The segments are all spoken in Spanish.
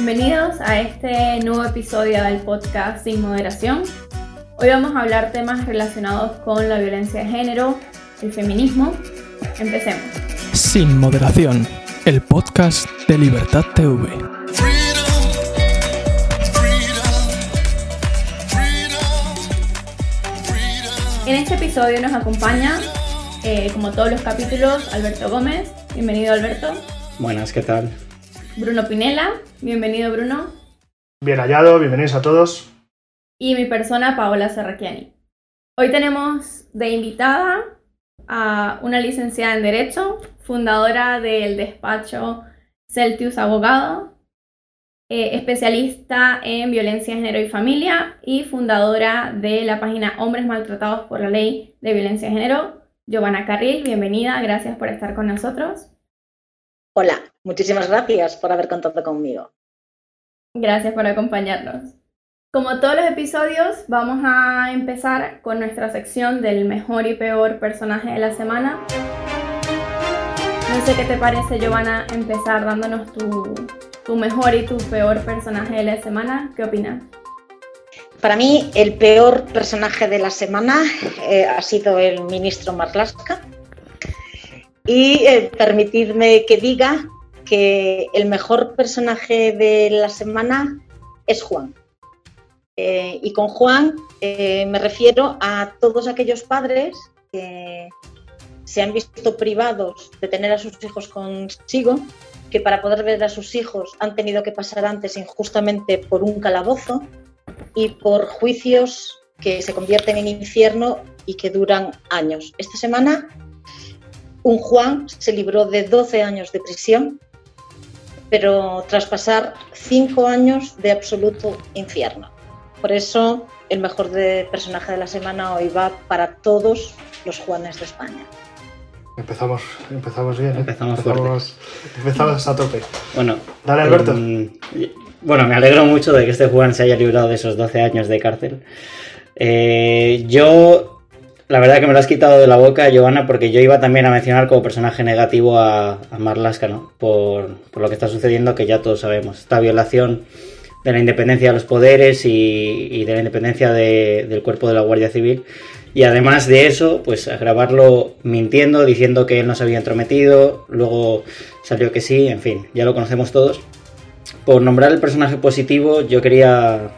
Bienvenidos a este nuevo episodio del podcast Sin Moderación. Hoy vamos a hablar temas relacionados con la violencia de género, el feminismo. Empecemos. Sin Moderación, el podcast de Libertad TV. En este episodio nos acompaña, eh, como todos los capítulos, Alberto Gómez. Bienvenido, Alberto. Buenas, ¿qué tal? Bruno Pinela. Bienvenido, Bruno. Bien hallado, bienvenidos a todos. Y mi persona, Paola Serrachiani. Hoy tenemos de invitada a una licenciada en Derecho, fundadora del despacho Celtius Abogado, eh, especialista en violencia de género y familia y fundadora de la página Hombres Maltratados por la Ley de Violencia de Género. Giovanna Carril, bienvenida, gracias por estar con nosotros. Hola, muchísimas gracias por haber contado conmigo. Gracias por acompañarnos. Como todos los episodios, vamos a empezar con nuestra sección del mejor y peor personaje de la semana. No sé qué te parece, Giovanna, empezar dándonos tu, tu mejor y tu peor personaje de la semana. ¿Qué opinas? Para mí, el peor personaje de la semana eh, ha sido el ministro Marlaska. Y eh, permitidme que diga que el mejor personaje de la semana es Juan. Eh, y con Juan eh, me refiero a todos aquellos padres que se han visto privados de tener a sus hijos consigo, que para poder ver a sus hijos han tenido que pasar antes injustamente por un calabozo y por juicios que se convierten en infierno y que duran años. Esta semana un Juan se libró de 12 años de prisión, pero tras pasar 5 años de absoluto infierno. Por eso el mejor de personaje de la semana hoy va para todos los Juanes de España. Empezamos, empezamos bien. ¿eh? Empezamos empezamos, empezamos a tope. Bueno, Dale, Alberto. em, bueno, me alegro mucho de que este Juan se haya librado de esos 12 años de cárcel. Eh, yo, la verdad que me lo has quitado de la boca, Giovanna, porque yo iba también a mencionar como personaje negativo a, a Marlaska, ¿no? Por, por lo que está sucediendo, que ya todos sabemos. Esta violación de la independencia de los poderes y, y de la independencia de- del cuerpo de la Guardia Civil. Y además de eso, pues agravarlo mintiendo, diciendo que él no se había entrometido, luego salió que sí, en fin, ya lo conocemos todos. Por nombrar el personaje positivo, yo quería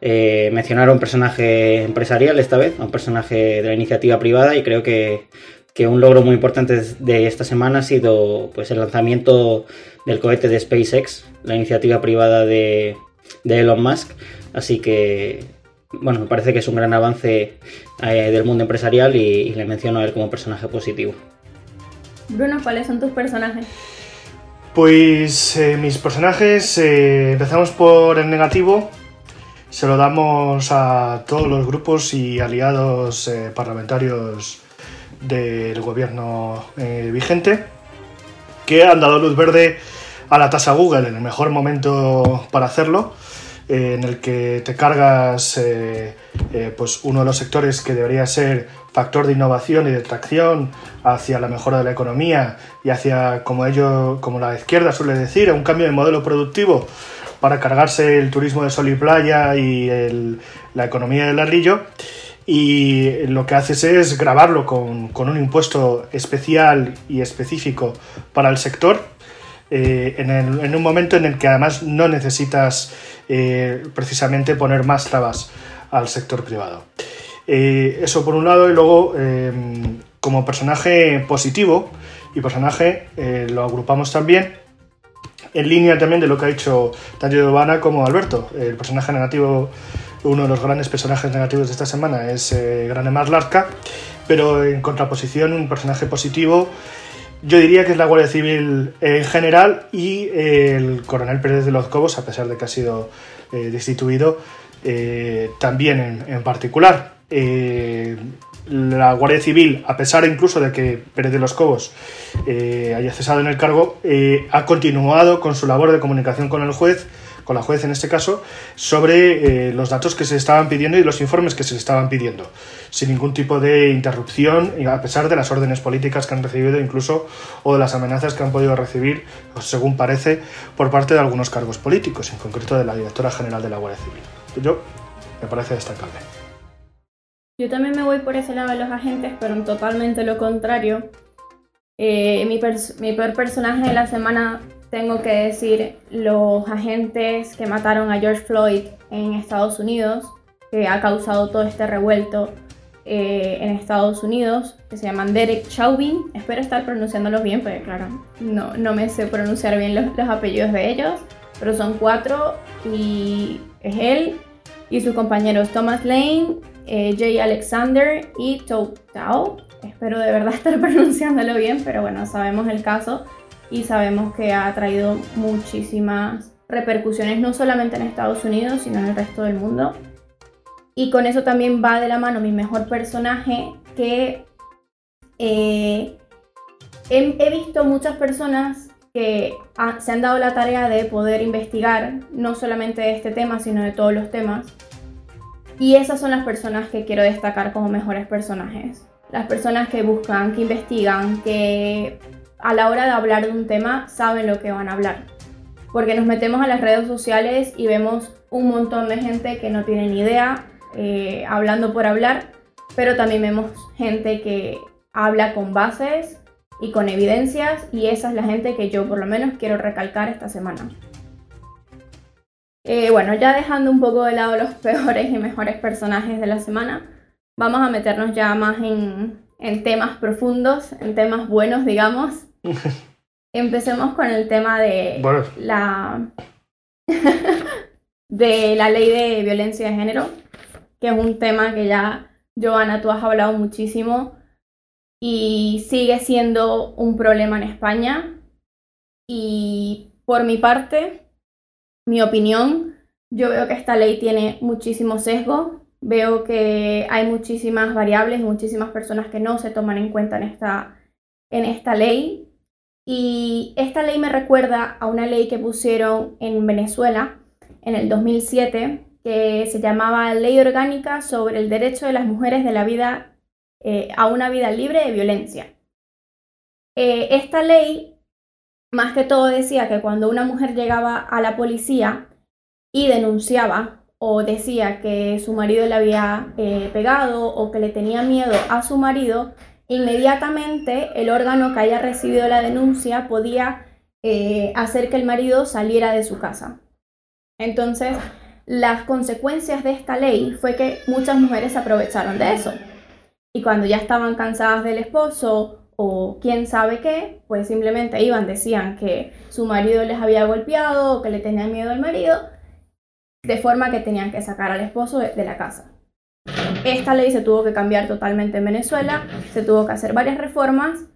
eh, mencionar a un personaje empresarial esta vez, a un personaje de la iniciativa privada y creo que, que un logro muy importante de esta semana ha sido pues, el lanzamiento del cohete de SpaceX, la iniciativa privada de, de Elon Musk. Así que, bueno, me parece que es un gran avance eh, del mundo empresarial y, y le menciono a él como personaje positivo. Bruno, ¿cuáles son tus personajes? Pues eh, mis personajes, eh, empezamos por el negativo. Se lo damos a todos los grupos y aliados eh, parlamentarios del gobierno eh, vigente que han dado luz verde a la tasa Google en el mejor momento para hacerlo, eh, en el que te cargas eh, eh, pues uno de los sectores que debería ser factor de innovación y de tracción hacia la mejora de la economía y hacia, como ello, como la izquierda suele decir, un cambio de modelo productivo para cargarse el turismo de sol y playa y la economía del ladrillo. Y lo que haces es grabarlo con, con un impuesto especial y específico para el sector, eh, en, un momento en el que además no necesitas eh, precisamente poner más trabas al sector privado. Eh, eso por un lado, y luego eh, como personaje positivo y personaje lo agrupamos también en línea también de lo que ha dicho tanto Giovanna como Alberto. El personaje negativo, uno de los grandes personajes negativos de esta semana es eh, Granemar Larca, pero en contraposición un personaje positivo yo diría que es la Guardia Civil en general y el coronel Pérez de los Cobos, a pesar de que ha sido eh, destituido, eh, también en, particular. Eh, la Guardia Civil, a pesar incluso de que Pérez de los Cobos eh, haya cesado en el cargo, eh, ha continuado con su labor de comunicación con el juez, con la juez en este caso, sobre eh, los datos que se estaban pidiendo y los informes que se estaban pidiendo, sin ningún tipo de interrupción, a pesar de las órdenes políticas que han recibido incluso o de las amenazas que han podido recibir, según parece, por parte de algunos cargos políticos, en concreto de la directora general de la Guardia Civil. Yo me parece destacable. Yo también me voy por ese lado de los agentes, pero en totalmente lo contrario. Eh, mi, mi peor personaje de la semana, tengo que decir, los agentes que mataron a George Floyd en Estados Unidos, que ha causado todo este revuelto eh, en Estados Unidos, que se llaman Derek Chauvin. Espero estar pronunciándolos bien, porque claro, no, no me sé pronunciar bien los, los apellidos de ellos, pero son cuatro y es él y sus compañeros Thomas Lane, eh, Jay Alexander y Tou Tao. Espero de verdad estar pronunciándolo bien, pero bueno, sabemos el caso y sabemos que ha traído muchísimas repercusiones no solamente en Estados Unidos, sino en el resto del mundo. Y con eso también va de la mano mi mejor personaje, que eh, he, visto muchas personas que se han dado la tarea de poder investigar no solamente este tema, sino de todos los temas. Y esas son las personas que quiero destacar como mejores personajes. Las personas que buscan, que investigan, que a la hora de hablar de un tema saben lo que van a hablar. Porque nos metemos a las redes sociales y vemos un montón de gente que no tiene ni idea, eh, hablando por hablar, pero también vemos gente que habla con bases y con evidencias y esa es la gente que yo por lo menos quiero recalcar esta semana. Eh, bueno, ya dejando un poco de lado los peores y mejores personajes de la semana, vamos a meternos ya más en, en temas profundos, en temas buenos, digamos. Empecemos con el tema de la de la ley de violencia de género, que es un tema que ya Joana tú has hablado muchísimo y sigue siendo un problema en España. Y por mi parte, mi opinión, yo veo que esta ley tiene muchísimo sesgo, veo que hay muchísimas variables y muchísimas personas que no se toman en cuenta en esta, en esta ley. Y esta ley me recuerda a una ley que pusieron en Venezuela en el 2007 que se llamaba Ley Orgánica sobre el Derecho de las Mujeres de la vida eh, a una vida libre de violencia. Eh, esta ley, más que todo, decía que cuando una mujer llegaba a la policía y denunciaba o decía que su marido le había eh, pegado o que le tenía miedo a su marido, inmediatamente el órgano que haya recibido la denuncia podía hacer que el marido saliera de su casa. Entonces, las consecuencias de esta ley fue que muchas mujeres se aprovecharon de eso. Y cuando ya estaban cansadas del esposo o quién sabe qué, pues simplemente iban, decían que su marido les había golpeado o que le tenían miedo al marido, de forma que tenían que sacar al esposo de, la casa. Esta ley se tuvo que cambiar totalmente en Venezuela, se tuvo que hacer varias reformas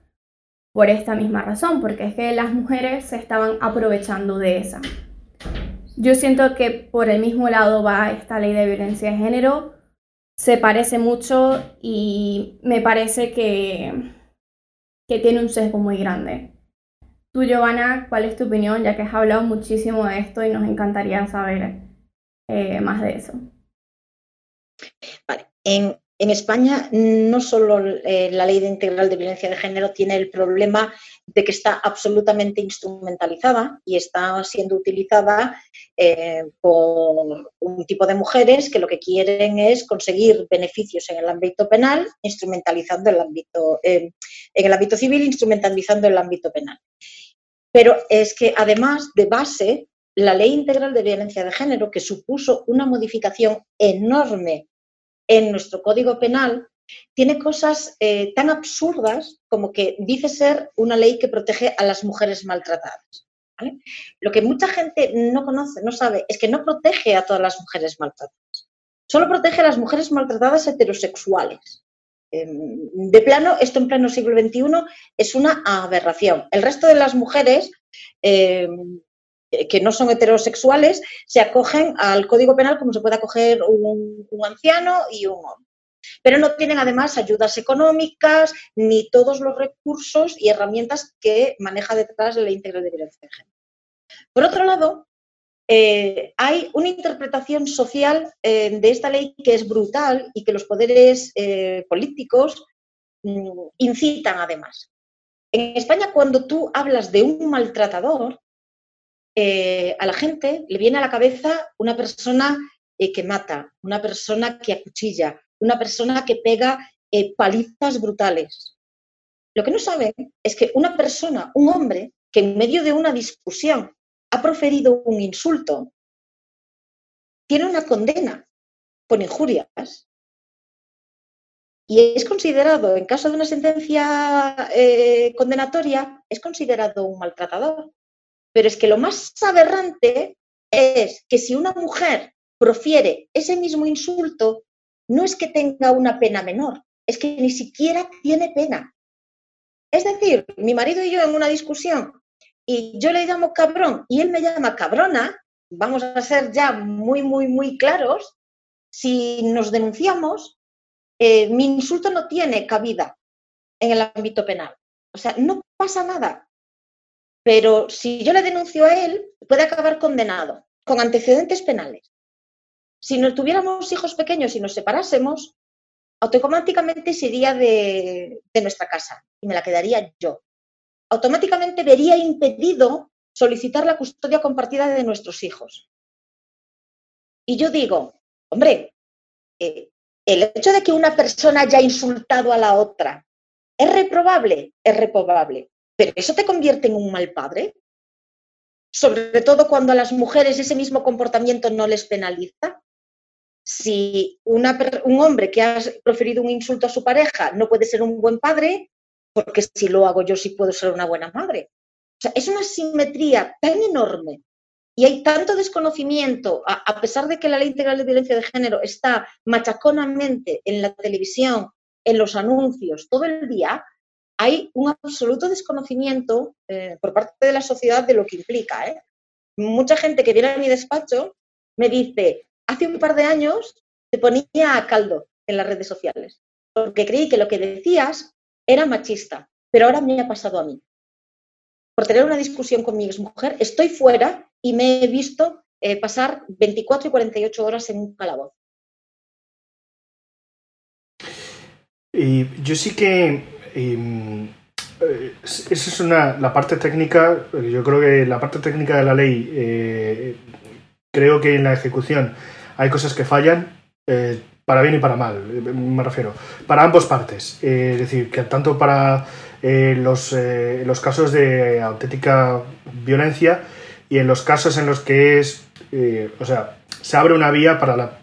por esta misma razón, porque es que las mujeres se estaban aprovechando de esa. Yo siento que por el mismo lado va esta ley de violencia de género, se parece mucho y me parece que, que tiene un sesgo muy grande. Tú, Giovanna, ¿cuál es tu opinión? Ya que has hablado muchísimo de esto y nos encantaría saber eh, más de eso. Vale. En, en España no solo eh, la ley de integral de violencia de género tiene el problema de que está absolutamente instrumentalizada y está siendo utilizada eh, por un tipo de mujeres que lo que quieren es conseguir beneficios en el ámbito penal, instrumentalizando el ámbito, eh, en el ámbito civil, instrumentalizando el ámbito penal. Pero es que además de base, la ley integral de violencia de género, que supuso una modificación enorme en nuestro Código Penal tiene cosas eh, tan absurdas como que dice ser una ley que protege a las mujeres maltratadas. Lo que mucha gente no conoce, no sabe, es que no protege a todas las mujeres maltratadas. Solo protege a las mujeres maltratadas heterosexuales. Em, de plano, esto en pleno siglo XXI es una aberración. El resto de las mujeres em, que no son heterosexuales se acogen al Código Penal como se puede acoger un, anciano y un hombre. Pero no tienen además ayudas económicas ni todos los recursos y herramientas que maneja detrás de la integral de violencia de género. Por otro lado, eh, hay una interpretación social eh, de esta ley que es brutal y que los poderes eh, políticos mm, incitan además. En España, cuando tú hablas de un maltratador, a la gente le viene a la cabeza una persona que mata, una persona que acuchilla, una persona que pega palizas brutales. Lo que no saben es que una persona, un hombre, que en medio de una discusión ha proferido un insulto, tiene una condena por injurias y es considerado, en caso de una sentencia eh, condenatoria, es considerado un maltratador. Pero es que lo más aberrante es que si una mujer profiere ese mismo insulto, no es que tenga una pena menor, es que ni siquiera tiene pena. Es decir, mi marido y yo en una discusión y yo le llamo cabrón y él me llama cabrona, vamos a ser ya muy, muy, muy claros, si nos denunciamos, eh, mi insulto no tiene cabida en el ámbito penal. O sea, no pasa nada. Pero si yo le denuncio a él, puede acabar condenado, con antecedentes penales. Si no tuviéramos hijos pequeños y nos separásemos, automáticamente se iría de, nuestra casa y me la quedaría yo automáticamente vería impedido solicitar la custodia compartida de nuestros hijos. Y yo digo, hombre, eh, el hecho de que una persona haya insultado a la otra es reprobable, es reprobable, pero ¿eso te convierte en un mal padre? Sobre todo cuando a las mujeres ese mismo comportamiento no les penaliza. Si un hombre que ha proferido un insulto a su pareja no puede ser un buen padre, porque si lo hago yo sí puedo ser una buena madre. O sea, es una simetría tan enorme y hay tanto desconocimiento, a, pesar de que la ley integral de violencia de género está machaconamente en la televisión, en los anuncios, todo el día, hay un absoluto desconocimiento eh, por parte de la sociedad de lo que implica. ¿eh? Mucha gente que viene a mi despacho me dice, hace un par de años te ponía a caldo en las redes sociales, porque creí que lo que decías era machista, pero ahora me ha pasado a mí. Por tener una discusión con mi exmujer, estoy fuera y me he visto eh, pasar 24 y 48 horas en un calabozo. Y yo sí que em, eh, esa es una, la parte técnica, yo creo que la parte técnica de la ley, eh, creo que en la ejecución hay cosas que fallan, para bien y para mal, me refiero, para ambas partes. Eh, es decir, que tanto para eh, los, eh, los, casos de auténtica violencia y en los casos en los que es, o sea, se abre una vía para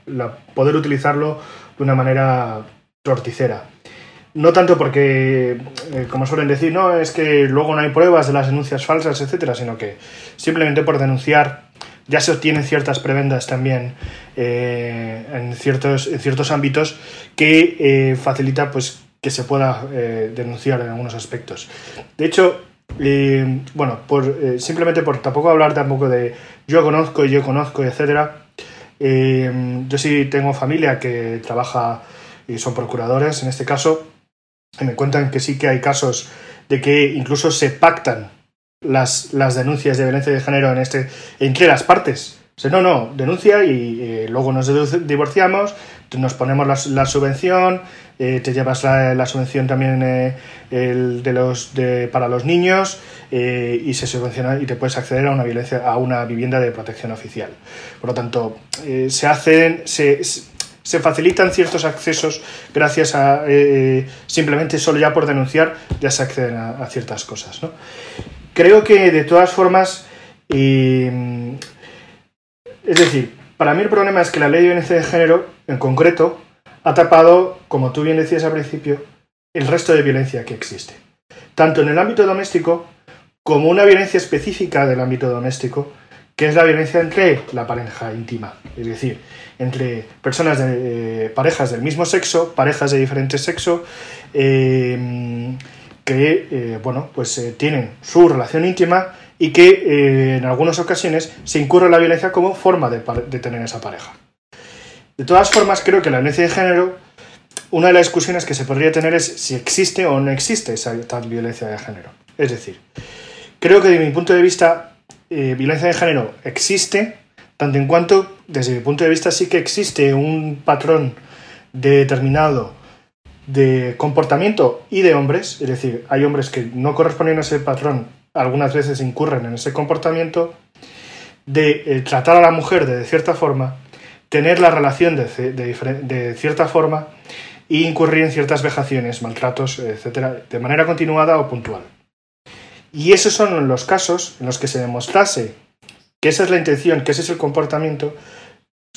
poder utilizarlo de una manera torticera. No tanto porque, como suelen decir, no, es que luego no hay pruebas de las denuncias falsas, etcétera, sino que simplemente por denunciar ya se obtienen ciertas prebendas también eh, en, ciertos, en ciertos ámbitos que eh, facilita pues, que se pueda eh, denunciar en algunos aspectos. De hecho, bueno, por, simplemente por tampoco hablar tampoco de yo conozco y yo conozco, etcétera. yo sí tengo familia que trabaja y son procuradores en este caso, y me cuentan que sí que hay casos de que incluso se pactan las, las denuncias de violencia de género en este, entre las partes. O no, no, denuncia y eh, luego nos divorciamos, nos ponemos la, subvención, eh, te llevas la, subvención también eh, para los niños y se subvenciona y te puedes acceder a una, violencia, a una vivienda de protección oficial. Por lo tanto, se hacen, se, se facilitan ciertos accesos gracias a simplemente solo ya por denunciar ya se acceden a, a ciertas cosas. ¿no? Creo que de todas formas, es decir, para mí el problema es que la ley de violencia de género, en concreto, ha tapado, como tú bien decías al principio, el resto de violencia que existe. Tanto en el ámbito doméstico como una violencia específica del ámbito doméstico, que es la violencia entre la pareja íntima, es decir, entre personas de eh, parejas del mismo sexo, parejas de diferente sexo, eh, que eh, bueno, pues, eh, tienen su relación íntima y que eh, en algunas ocasiones se incurre la violencia como forma de, tener esa pareja. De todas formas, creo que la violencia de género, una de las discusiones que se podría tener es si existe o no existe esa violencia de género. Es decir, creo que desde mi punto de vista, violencia de género existe tanto en cuanto, desde mi punto de vista, sí que existe un patrón determinado de comportamiento y de hombres, es decir, hay hombres que no corresponden a ese patrón, algunas veces incurren en ese comportamiento, de eh, tratar a la mujer de cierta forma, tener la relación de, de, cierta forma e incurrir en ciertas vejaciones, maltratos, etcétera, de manera continuada o puntual. Y esos son los casos en los que se demostrase que esa es la intención, que ese es el comportamiento,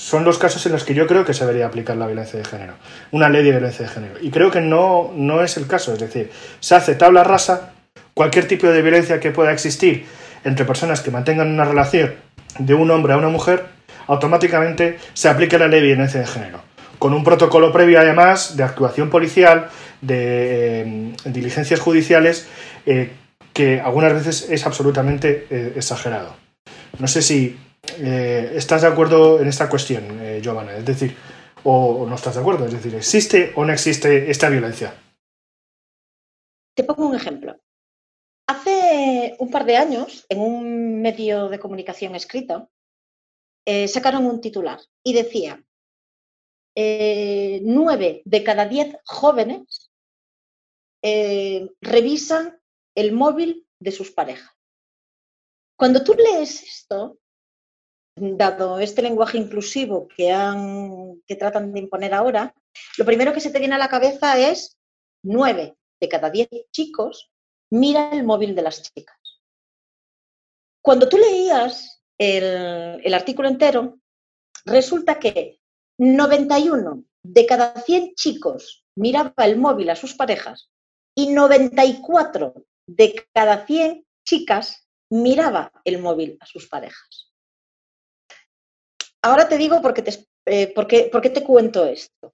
son los casos en los que yo creo que se debería aplicar la violencia de género, una ley de violencia de género. Y creo que no, no es el caso, es decir, se hace tabla rasa, cualquier tipo de violencia que pueda existir entre personas que mantengan una relación de un hombre a una mujer, automáticamente se aplica la ley de violencia de género, con un protocolo previo además de actuación policial, de eh, diligencias judiciales, eh, que algunas veces es absolutamente eh, exagerado. No sé si eh, ¿Estás de acuerdo en esta cuestión, eh, Giovanna? Es decir, o, no estás de acuerdo? Es decir, ¿existe o no existe esta violencia? Te pongo un ejemplo. Hace un par de años, en un medio de comunicación escrito, eh, sacaron un titular y decía, nueve de cada diez jóvenes revisan el móvil de sus parejas. Cuando tú lees esto, dado este lenguaje inclusivo que, han, que tratan de imponer ahora, lo primero que se te viene a la cabeza es nueve de cada diez chicos mira el móvil de las chicas. Cuando tú leías el, artículo entero, resulta que 91 de cada 100 chicos miraba el móvil a sus parejas y 94 de cada 100 chicas miraba el móvil a sus parejas. Ahora te digo por qué te, eh, te cuento esto.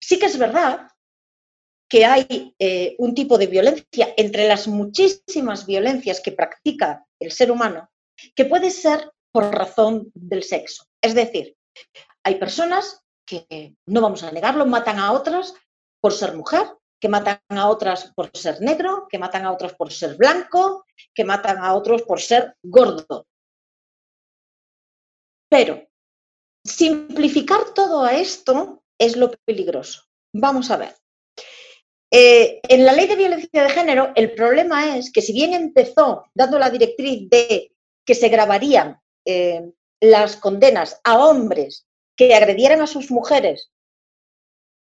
Sí que es verdad que hay eh, un tipo de violencia entre las muchísimas violencias que practica el ser humano que puede ser por razón del sexo. Es decir, hay personas que, no vamos a negarlo, matan a otras por ser mujer, que matan a otras por ser negro, que matan a otras por ser blanco, que matan a otros por ser gordo. Pero Simplificar todo a esto es lo peligroso. Vamos a ver. Eh, en la ley de violencia de género, el problema es que si bien empezó dando la directriz de que se grabarían eh, las condenas a hombres que agredieran a sus mujeres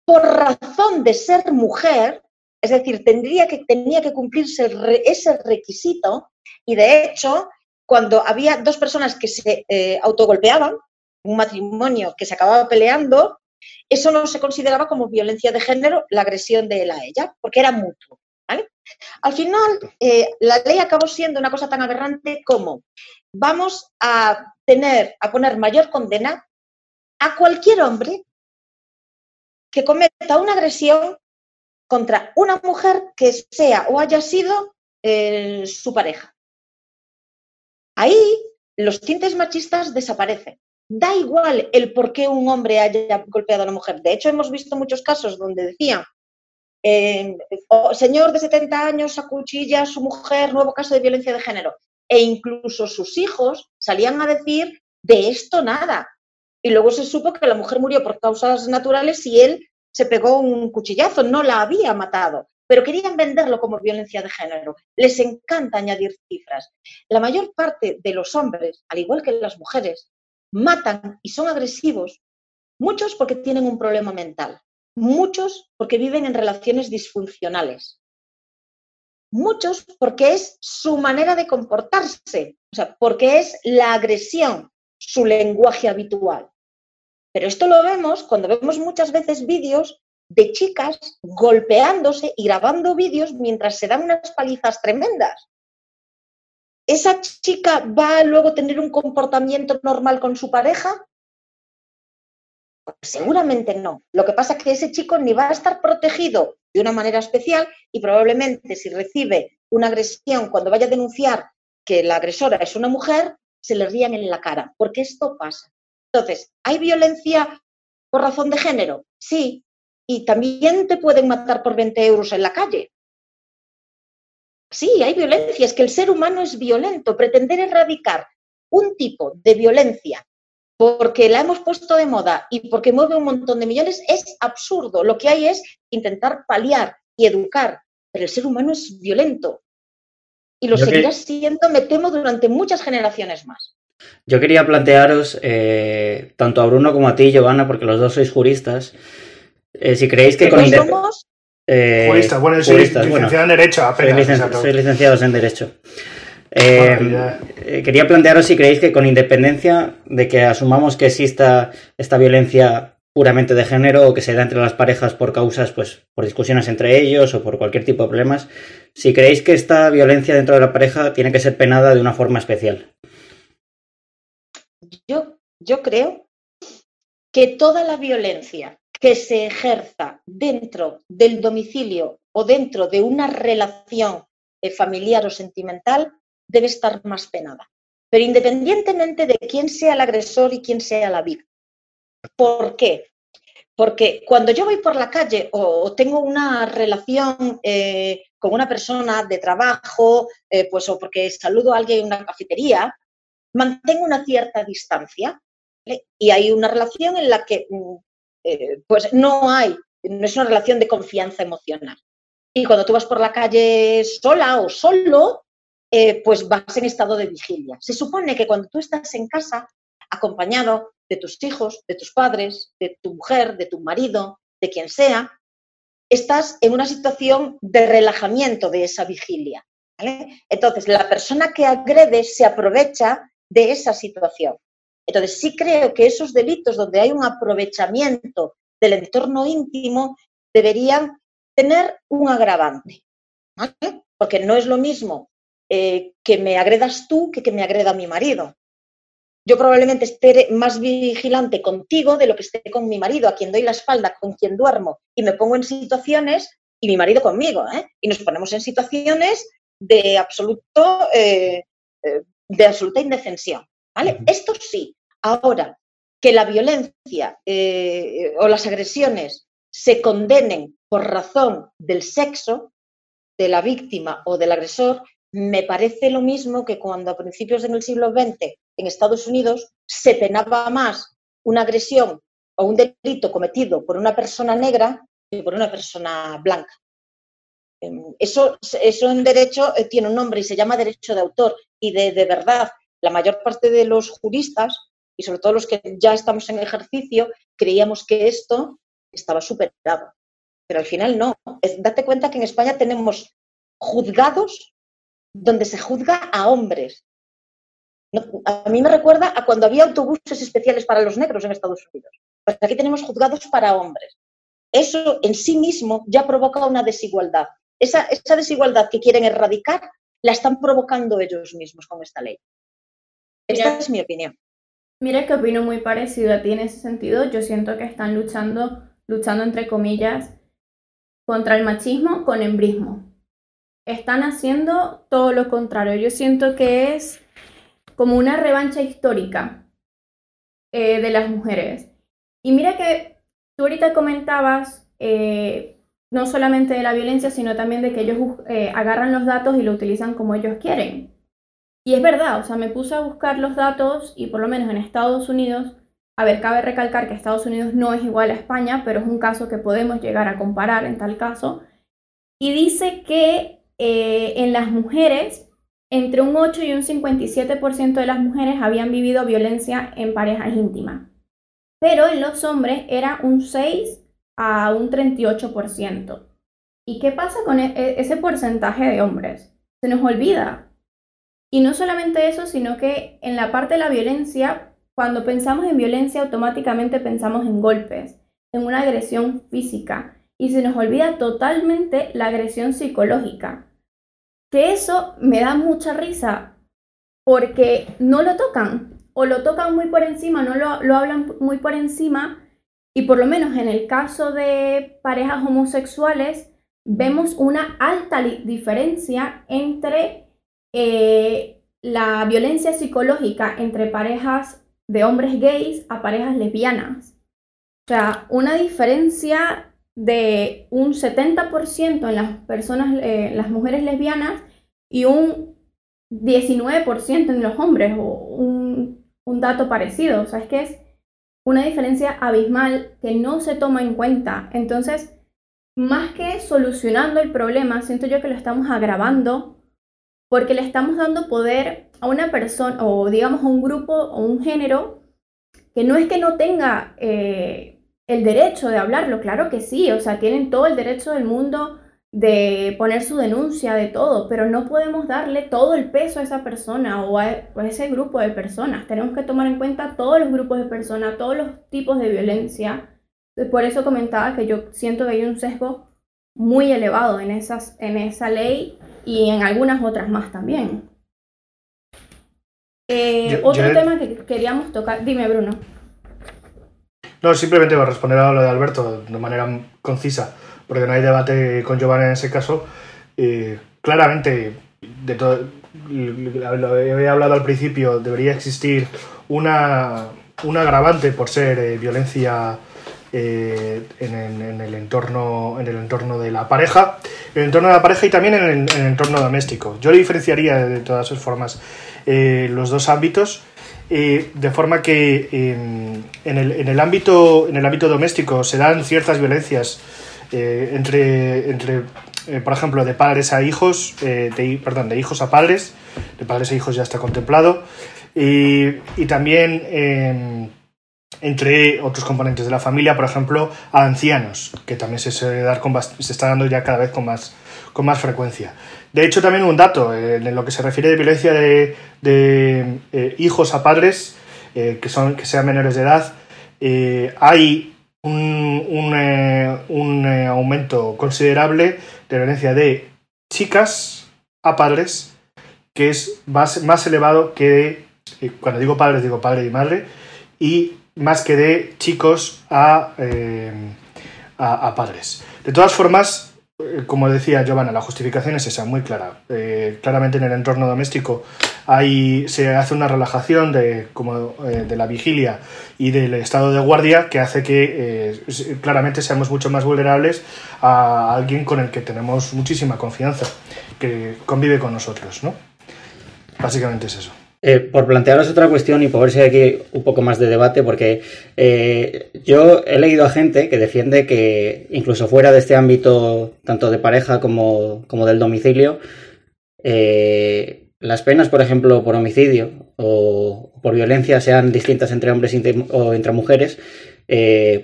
por razón de ser mujer, es decir, tendría que, tenía que cumplirse ese requisito y de hecho, cuando había dos personas que se eh, autogolpeaban, un matrimonio que se acababa peleando, eso no se consideraba como violencia de género la agresión de él a ella, porque era mutuo. Al final, eh, la ley acabó siendo una cosa tan aberrante como vamos a tener, a poner mayor condena a cualquier hombre que cometa una agresión contra una mujer que sea o haya sido eh, su pareja. Ahí los tintes machistas desaparecen da igual el por qué un hombre haya golpeado a una mujer. De hecho, hemos visto muchos casos donde decían, eh, señor de 70 años acuchilla a su mujer, nuevo caso de violencia de género. E incluso sus hijos salían a decir, de esto nada. Y luego se supo que la mujer murió por causas naturales y él se pegó un cuchillazo, no la había matado, pero querían venderlo como violencia de género. Les encanta añadir cifras. La mayor parte de los hombres, al igual que las mujeres, matan y son agresivos, muchos porque tienen un problema mental, muchos porque viven en relaciones disfuncionales, muchos porque es su manera de comportarse, o sea, porque es la agresión su lenguaje habitual. Pero esto lo vemos cuando vemos muchas veces vídeos de chicas golpeándose y grabando vídeos mientras se dan unas palizas tremendas. ¿Esa chica va a luego tener un comportamiento normal con su pareja? seguramente no. Lo que pasa es que ese chico ni va a estar protegido de una manera especial y probablemente si recibe una agresión cuando vaya a denunciar que la agresora es una mujer, se le rían en la cara, porque esto pasa. Entonces, ¿hay violencia por razón de género? Sí. Y también te pueden matar por 20 euros en la calle. Sí, hay violencia, es que el ser humano es violento. Pretender erradicar un tipo de violencia porque la hemos puesto de moda y porque mueve un montón de millones, es absurdo. Lo que hay es intentar paliar y educar, pero el ser humano es violento y lo Yo que- seguirá siendo, me temo, durante muchas generaciones más. Yo quería plantearos, eh, tanto a Bruno como a ti, Giovanna, porque los dos sois juristas, eh, si creéis que con ¿No inde- somos? Eh, Jurista, bueno, soy juristas, bueno, licenciado en Derecho apenas. licen- o sea, no- sois licenciados en Derecho. Eh, ya. eh, quería plantearos si creéis que con independencia de que asumamos que exista esta violencia puramente de género o que se da entre las parejas por causas, pues por discusiones entre ellos o por cualquier tipo de problemas, si creéis que esta violencia dentro de la pareja tiene que ser penada de una forma especial. Yo, yo creo que toda la violencia que se ejerza dentro del domicilio o dentro de una relación eh, familiar o sentimental debe estar más penada. Pero independientemente de quién sea el agresor y quién sea la víctima. ¿Por qué? Porque cuando yo voy por la calle o, tengo una relación eh, con una persona de trabajo, eh, pues o porque saludo a alguien en una cafetería, mantengo una cierta distancia ¿vale? y hay una relación en la que mm, eh, pues no hay, no es una relación de confianza emocional. Y cuando tú vas por la calle sola o solo, eh, pues vas en estado de vigilia. Se supone que cuando tú estás en casa, acompañado de tus hijos, de tus padres, de tu mujer, de tu marido, de quien sea, estás en una situación de relajamiento de esa vigilia. Entonces, la persona que agrede se aprovecha de esa situación. Entonces, sí creo que esos delitos donde hay un aprovechamiento del entorno íntimo deberían tener un agravante, ¿vale? Porque no es lo mismo eh, que me agredas tú que que me agreda mi marido. Yo probablemente esté más vigilante contigo de lo que esté con mi marido, a quien doy la espalda, con quien duermo, y me pongo en situaciones, y mi marido conmigo, ¿eh? y nos ponemos en situaciones de absoluto, eh, eh, de absoluta indefensión. ¿vale? Esto sí. Ahora, que la violencia eh, o las agresiones se condenen por razón del sexo de la víctima o del agresor, me parece lo mismo que cuando a principios del siglo XX en Estados Unidos se penaba más una agresión o un delito cometido por una persona negra que por una persona blanca. Em, Eso, eso en derecho eh, tiene un nombre y se llama derecho de autor. Y de, de verdad, la mayor parte de los juristas, y sobre todo los que ya estamos en ejercicio, creíamos que esto estaba superado. Pero al final no. Es- date cuenta que en España tenemos juzgados donde se juzga a hombres. No- a mí me recuerda a cuando había autobuses especiales para los negros en Estados Unidos. Pues aquí tenemos juzgados para hombres. Eso en sí mismo ya provoca una desigualdad. Esa, esa desigualdad que quieren erradicar la están provocando ellos mismos con esta ley. Esta Mira. es mi opinión. Mira que opino muy parecido a ti en ese sentido. Yo siento que están luchando, luchando entre comillas, contra el machismo con embrismo. Están haciendo todo lo contrario. Yo siento que es como una revancha histórica eh, de las mujeres. Y mira que tú ahorita comentabas eh, no solamente de la violencia, sino también de que ellos eh, agarran los datos y lo utilizan como ellos quieren. Y es verdad, o sea, me puse a buscar los datos y por lo menos en Estados Unidos, a ver, cabe recalcar que Estados Unidos no es igual a España, pero es un caso que podemos llegar a comparar en tal caso. Y dice que eh, en las mujeres, entre un 8 y un 57% de las mujeres habían vivido violencia en parejas íntimas. Pero en los hombres era un 6 a un 38%. ¿Y qué pasa con e- e- ese porcentaje de hombres? Se nos olvida. Y no solamente eso, sino que en la parte de la violencia, cuando pensamos en violencia, automáticamente pensamos en golpes, en una agresión física. Y se nos olvida totalmente la agresión psicológica. Que eso me da mucha risa porque no lo tocan o lo tocan muy por encima, no lo, lo hablan muy por encima y por lo menos en el caso de parejas homosexuales vemos una alta diferencia entre eh, la violencia psicológica entre parejas de hombres gays a parejas lesbianas. O sea, una diferencia de un 70% en las personas, eh, las mujeres lesbianas y un 19% en los hombres o un un dato parecido, o sea, es que es una diferencia abismal que no se toma en cuenta. Entonces, más que solucionando el problema, siento yo que lo estamos agravando porque le estamos dando poder a una persona o digamos a un grupo o un género que no es que no tenga eh, el derecho de hablarlo, claro que sí, o sea, tienen todo el derecho del mundo de poner su denuncia, de todo, pero no podemos darle todo el peso a esa persona o a, ese grupo de personas. Tenemos que tomar en cuenta todos los grupos de personas, todos los tipos de violencia. Por eso comentaba que yo siento que hay un sesgo muy elevado en, esas, en esa ley y en algunas otras más también. Eh, otro tema que queríamos tocar, dime Bruno. No, simplemente voy a responder a lo de Alberto de manera concisa porque no hay debate con Giovanni en ese caso. claramente, de todo, lo he hablado al principio, debería existir una, un agravante por ser eh, violencia eh, en, el entorno, en el entorno de la pareja, en el entorno de la pareja y también en el, entorno doméstico. Yo le diferenciaría de todas formas eh, los dos ámbitos. de forma que en, el, en, el ámbito, en el ámbito doméstico se dan ciertas violencias eh, entre, entre eh, por ejemplo, de padres a hijos, eh, perdón, de hijos a padres, de padres a hijos ya está contemplado, y, también entre otros componentes de la familia, por ejemplo, a ancianos, que también se, dar con, se está dando ya cada vez con más, con más frecuencia. De hecho, también un dato, en lo que se refiere de violencia de, de hijos a padres, que, son, que sean menores de edad, hay un, eh, eh, aumento considerable de violencia de chicas a padres, que es más, más elevado que eh, cuando digo padres digo padre y madre, y más que de chicos a, a padres. De todas formas, eh, como decía Giovanna, la justificación es esa, muy clara. Eh, claramente en el entorno doméstico hay, se hace una relajación de, como, eh, de la vigilia y del estado de guardia que hace que claramente seamos mucho más vulnerables a alguien con el que tenemos muchísima confianza, que convive con nosotros. ¿no? Básicamente es eso. Eh, por plantearos otra cuestión y por ver si hay aquí un poco más de debate, porque eh, yo he leído a gente que defiende que incluso fuera de este ámbito, tanto de pareja como, del domicilio, eh, las penas, por ejemplo, por homicidio o por violencia sean distintas entre hombres o entre mujeres,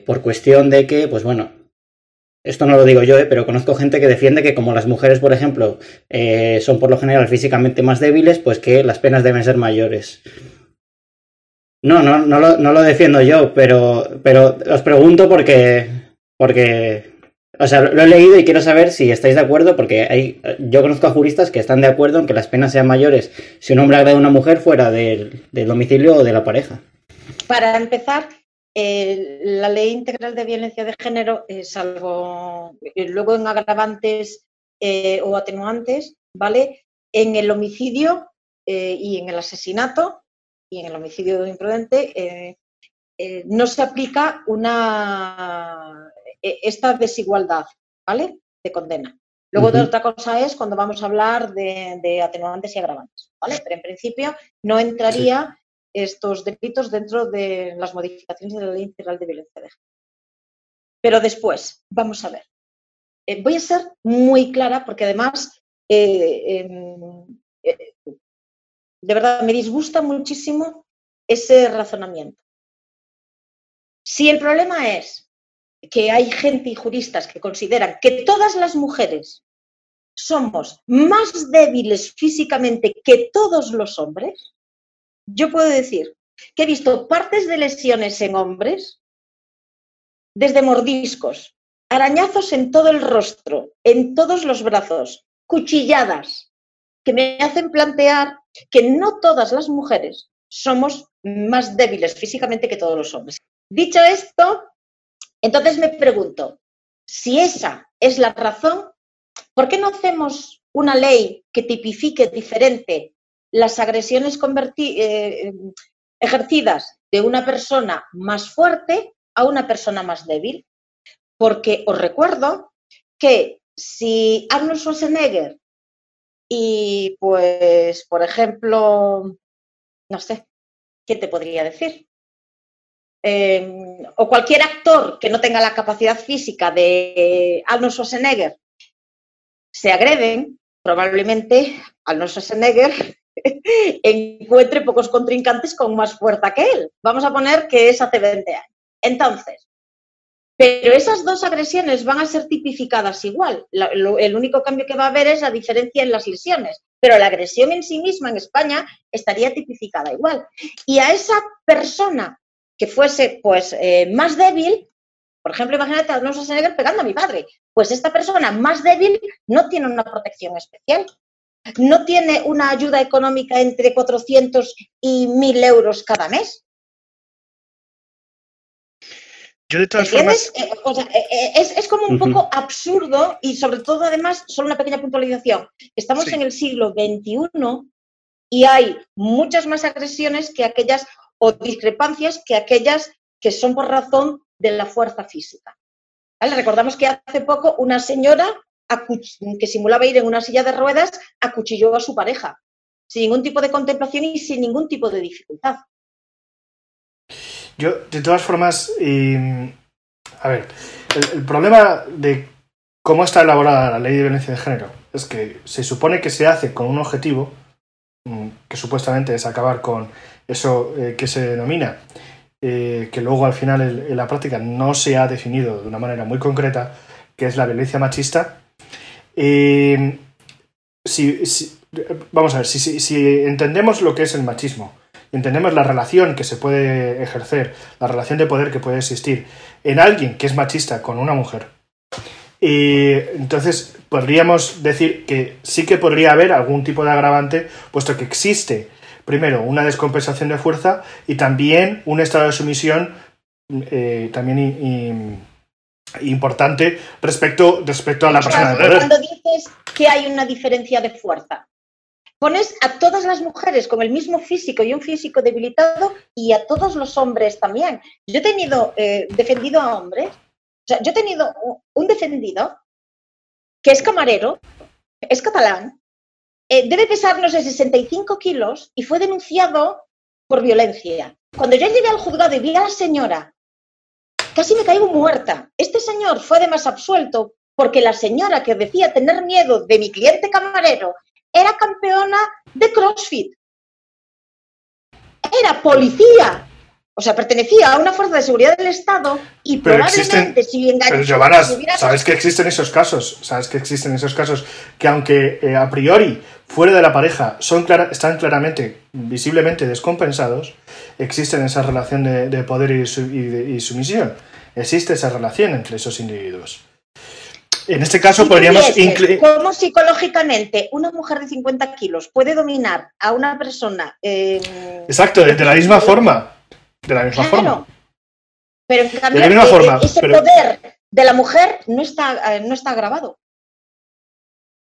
por cuestión de que, pues bueno, esto no lo digo yo, eh, pero conozco gente que defiende que como las mujeres, por ejemplo, eh, son por lo general físicamente más débiles, pues que las penas deben ser mayores. No, no, no lo, no lo defiendo yo, pero, pero os pregunto porque, porque, o sea, lo he leído y quiero saber si estáis de acuerdo, porque hay, yo conozco a juristas que están de acuerdo en que las penas sean mayores si un hombre agrede a una mujer fuera del domicilio o de la pareja. Para empezar, la ley integral de violencia de género, salvo eh, luego en agravantes eh, o atenuantes, ¿vale? En el homicidio eh, y en el asesinato y en el homicidio imprudente no se aplica una esta desigualdad, ¿vale? De condena. Luego de otra cosa es cuando vamos a hablar de, atenuantes y agravantes, ¿vale? Pero en principio no entraría estos delitos dentro de las modificaciones de la Ley Integral de Violencia de Género. Pero después, vamos a ver. Eh, voy a ser muy clara porque además, eh, em, eh, de verdad, me disgusta muchísimo ese razonamiento. Si el problema es que hay gente y juristas que consideran que todas las mujeres somos más débiles físicamente que todos los hombres, yo puedo decir que he visto partes de lesiones en hombres, desde mordiscos, arañazos en todo el rostro, en todos los brazos, cuchilladas, que me hacen plantear que no todas las mujeres somos más débiles físicamente que todos los hombres. Dicho esto, entonces me pregunto, si esa es la razón, ¿por qué no hacemos una ley que tipifique diferente las agresiones eh, ejercidas de una persona más fuerte a una persona más débil. Porque os recuerdo que si Arnold Schwarzenegger y pues, por ejemplo, no sé, ¿qué te podría decir? Eh, o cualquier actor que no tenga la capacidad física de Arnold Schwarzenegger se agreden, probablemente Arnold Schwarzenegger encuentre pocos contrincantes con más fuerza que él. Vamos a poner que es hace 20 años. Entonces, pero esas dos agresiones van a ser tipificadas igual. el único cambio que va a haber es la diferencia en las lesiones, pero la agresión en sí misma en España estaría tipificada igual. Y a esa persona que fuese pues eh, más débil, por ejemplo, imagínate a Alonso Schwarzenegger pegando a mi padre, pues esta persona más débil no tiene una protección especial, no tiene una ayuda económica entre 400 y 1000 euros cada mes. Yo de todas formas... Eh, eh, es, como un poco absurdo y sobre todo además, solo una pequeña puntualización. Estamos en el siglo XXI y hay muchas más agresiones que aquellas o discrepancias que aquellas que son por razón de la fuerza física. Recordamos que hace poco una señora que simulaba ir en una silla de ruedas acuchilló a su pareja, sin ningún tipo de contemplación y sin ningún tipo de dificultad. Yo, de todas formas, a ver, el, problema de cómo está elaborada la ley de violencia de género es que se supone que se hace con un objetivo, mm, que supuestamente es acabar con eso eh, que se denomina, eh, que luego al final en, la práctica no se ha definido de una manera muy concreta, que es la violencia machista. Si, vamos a ver, si entendemos lo que es el machismo, entendemos la relación que se puede ejercer, la relación de poder que puede existir en alguien que es machista con una mujer. Y entonces podríamos decir que sí que podría haber algún tipo de agravante, puesto que existe, primero, una descompensación de fuerza y también un estado de sumisión eh, también importante respecto, respecto a la persona de poder. Cuando dices que hay una diferencia de fuerza, pones a todas las mujeres con el mismo físico y un físico debilitado y a todos los hombres también. Yo he tenido eh, defendido a hombres, o sea, yo he tenido un defendido que es camarero, es catalán, eh, debe pesar, no sé, 65 kilos y fue denunciado por violencia. Cuando yo llegué al juzgado y vi a la señora, casi me caigo muerta. Este señor fue además absuelto porque la señora que decía tener miedo de mi cliente camarero era campeona de CrossFit. Era policía. O sea, pertenecía a una fuerza de seguridad del Estado y probablemente si Pero Giovanna, sabes que existen esos casos, sabes que existen esos casos que aunque eh, a priori fuera de la pareja son están claramente, visiblemente descompensados, existen esa relación de, poder y sumisión. Existe esa relación entre esos individuos. En este caso podríamos ¿Cómo psicológicamente una mujer de 50 kilos puede dominar a una persona? Exacto, de, la misma forma. De la misma forma. Pero en cambio, de la forma, ese poder de la mujer no está, eh, no está grabado.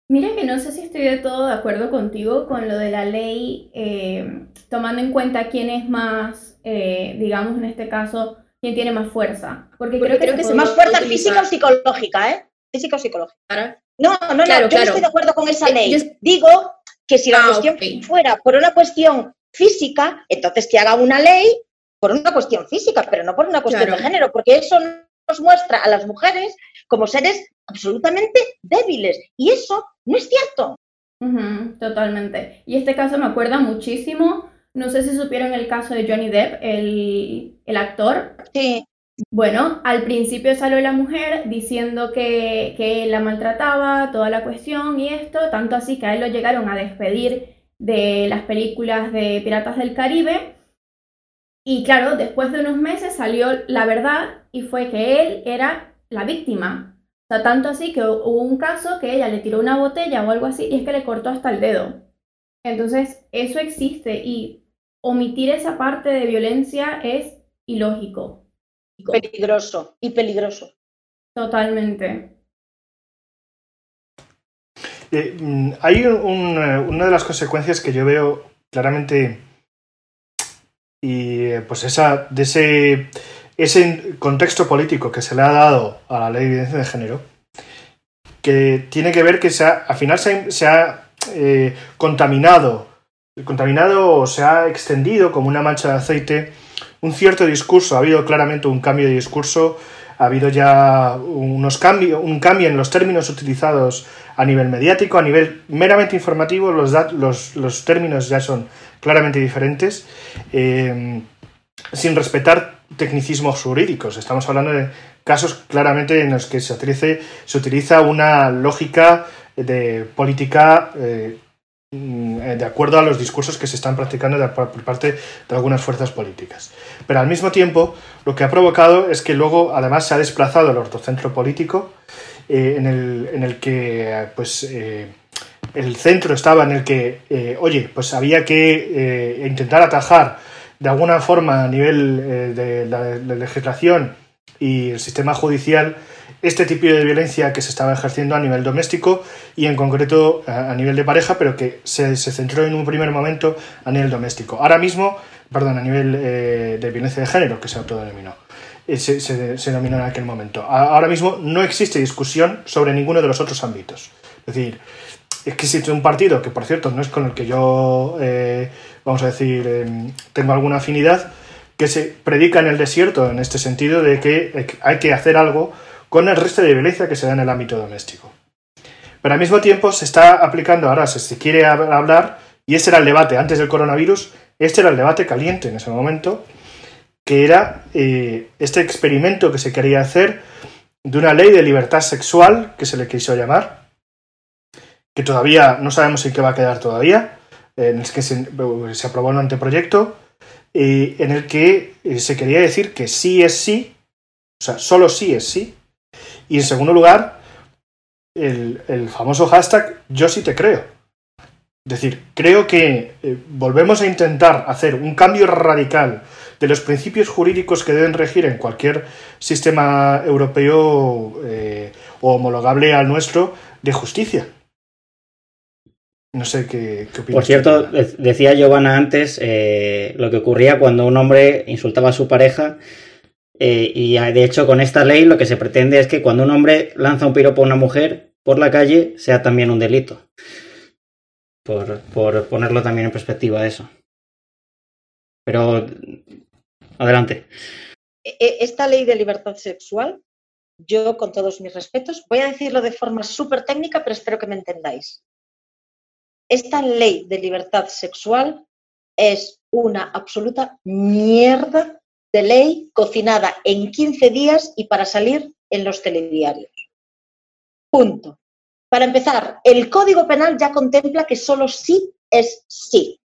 Mira que no sé si estoy de todo de acuerdo contigo con lo de la ley, eh, tomando en cuenta quién es más, eh, digamos en este caso, quién tiene más fuerza. Porque, creo, que, es más fuerza física o psicológica, ¿eh? física o psicológica. No, no, no, yo no estoy de acuerdo con esa ley. Digo que si la ah, cuestión fuera por una cuestión física, entonces que haga una ley por una cuestión física, pero no por una cuestión de género, porque eso nos muestra a las mujeres como seres absolutamente débiles. Y eso no es cierto. totalmente. Y este caso me acuerda muchísimo, no sé si supieron el caso de Johnny Depp, el, el actor. Sí. Bueno, al principio salió la mujer diciendo que, que la maltrataba, toda la cuestión y esto, tanto así que a él lo llegaron a despedir de las películas de Piratas del Caribe. Y claro, después de unos meses salió la verdad y fue que él era la víctima. O sea, tanto así que hubo un caso que ella le tiró una botella o algo así y es que le cortó hasta el dedo. Entonces, eso existe y omitir esa parte de violencia es ilógico. Peligroso y peligroso. Totalmente. Eh, mm, hay eh, una de las consecuencias que yo veo claramente y eh, pues esa de ese ese contexto político que se le ha dado a la ley de evidencia de género que tiene que ver que se al final se ha, contaminado contaminado o se ha extendido como una mancha de aceite un cierto discurso, ha habido claramente un cambio de discurso, ha habido ya unos cambios, un cambio en los términos utilizados a nivel mediático, a nivel meramente informativo, los, los, los términos ya son claramente diferentes, eh, sin respetar tecnicismos jurídicos. Estamos hablando de casos claramente en los que se se utiliza una lógica de política eh, de acuerdo a los discursos que se están practicando por parte de algunas fuerzas políticas. Pero al mismo tiempo, lo que ha provocado es que luego, además, se ha desplazado el ortocentro político, eh, en, el, que, pues, el centro estaba en el que, oye, pues había que intentar atajar de alguna forma a nivel de la legislación y el sistema judicial este tipo de violencia que se estaba ejerciendo a nivel doméstico y en concreto a, nivel de pareja, pero que se, centró en un primer momento a nivel doméstico. Ahora mismo, perdón, a nivel eh, de violencia de género, que se autodenominó. Eh, se, se, se, denominó en aquel momento. Ahora mismo no existe discusión sobre ninguno de los otros ámbitos. Es decir, es que existe un partido que, por cierto, no es con el que yo, eh, vamos a decir, em, tengo alguna afinidad, que se predica en el desierto en este sentido de que hay que hacer algo con el resto de violencia que se da en el ámbito doméstico. Pero al mismo tiempo se está aplicando, ahora si se quiere hablar, y este era el debate antes del coronavirus, este era el debate caliente en ese momento, que era eh, este experimento que se quería hacer de una ley de libertad sexual, que se le quiso llamar, que todavía no sabemos en qué va a quedar todavía, en el que se, se aprobó un anteproyecto, eh, en el que eh, se quería decir que sí es sí, o sea, solo sí es sí, y en segundo lugar, el, famoso hashtag yo sí te creo. Es decir, creo que eh, volvemos a intentar hacer un cambio radical de los principios jurídicos que deben regir en cualquier sistema europeo o homologable al nuestro de justicia. No sé qué, qué opinas. Por cierto, decía Giovanna antes eh, lo que ocurría cuando un hombre insultaba a su pareja. Eh, y de hecho, con esta ley lo que se pretende es que cuando un hombre lanza un piropo a una mujer por la calle sea también un delito. Por, por ponerlo también en perspectiva eso. Pero adelante. E, e, esta ley de libertad sexual, yo con todos mis respetos, voy a decirlo de forma súper técnica, pero espero que me entendáis esta ley de libertad sexual es una absoluta mierda de ley cocinada en 15 días y para salir en los telediarios. Punto. Para empezar, el Código Penal ya contempla que solo sí es sí.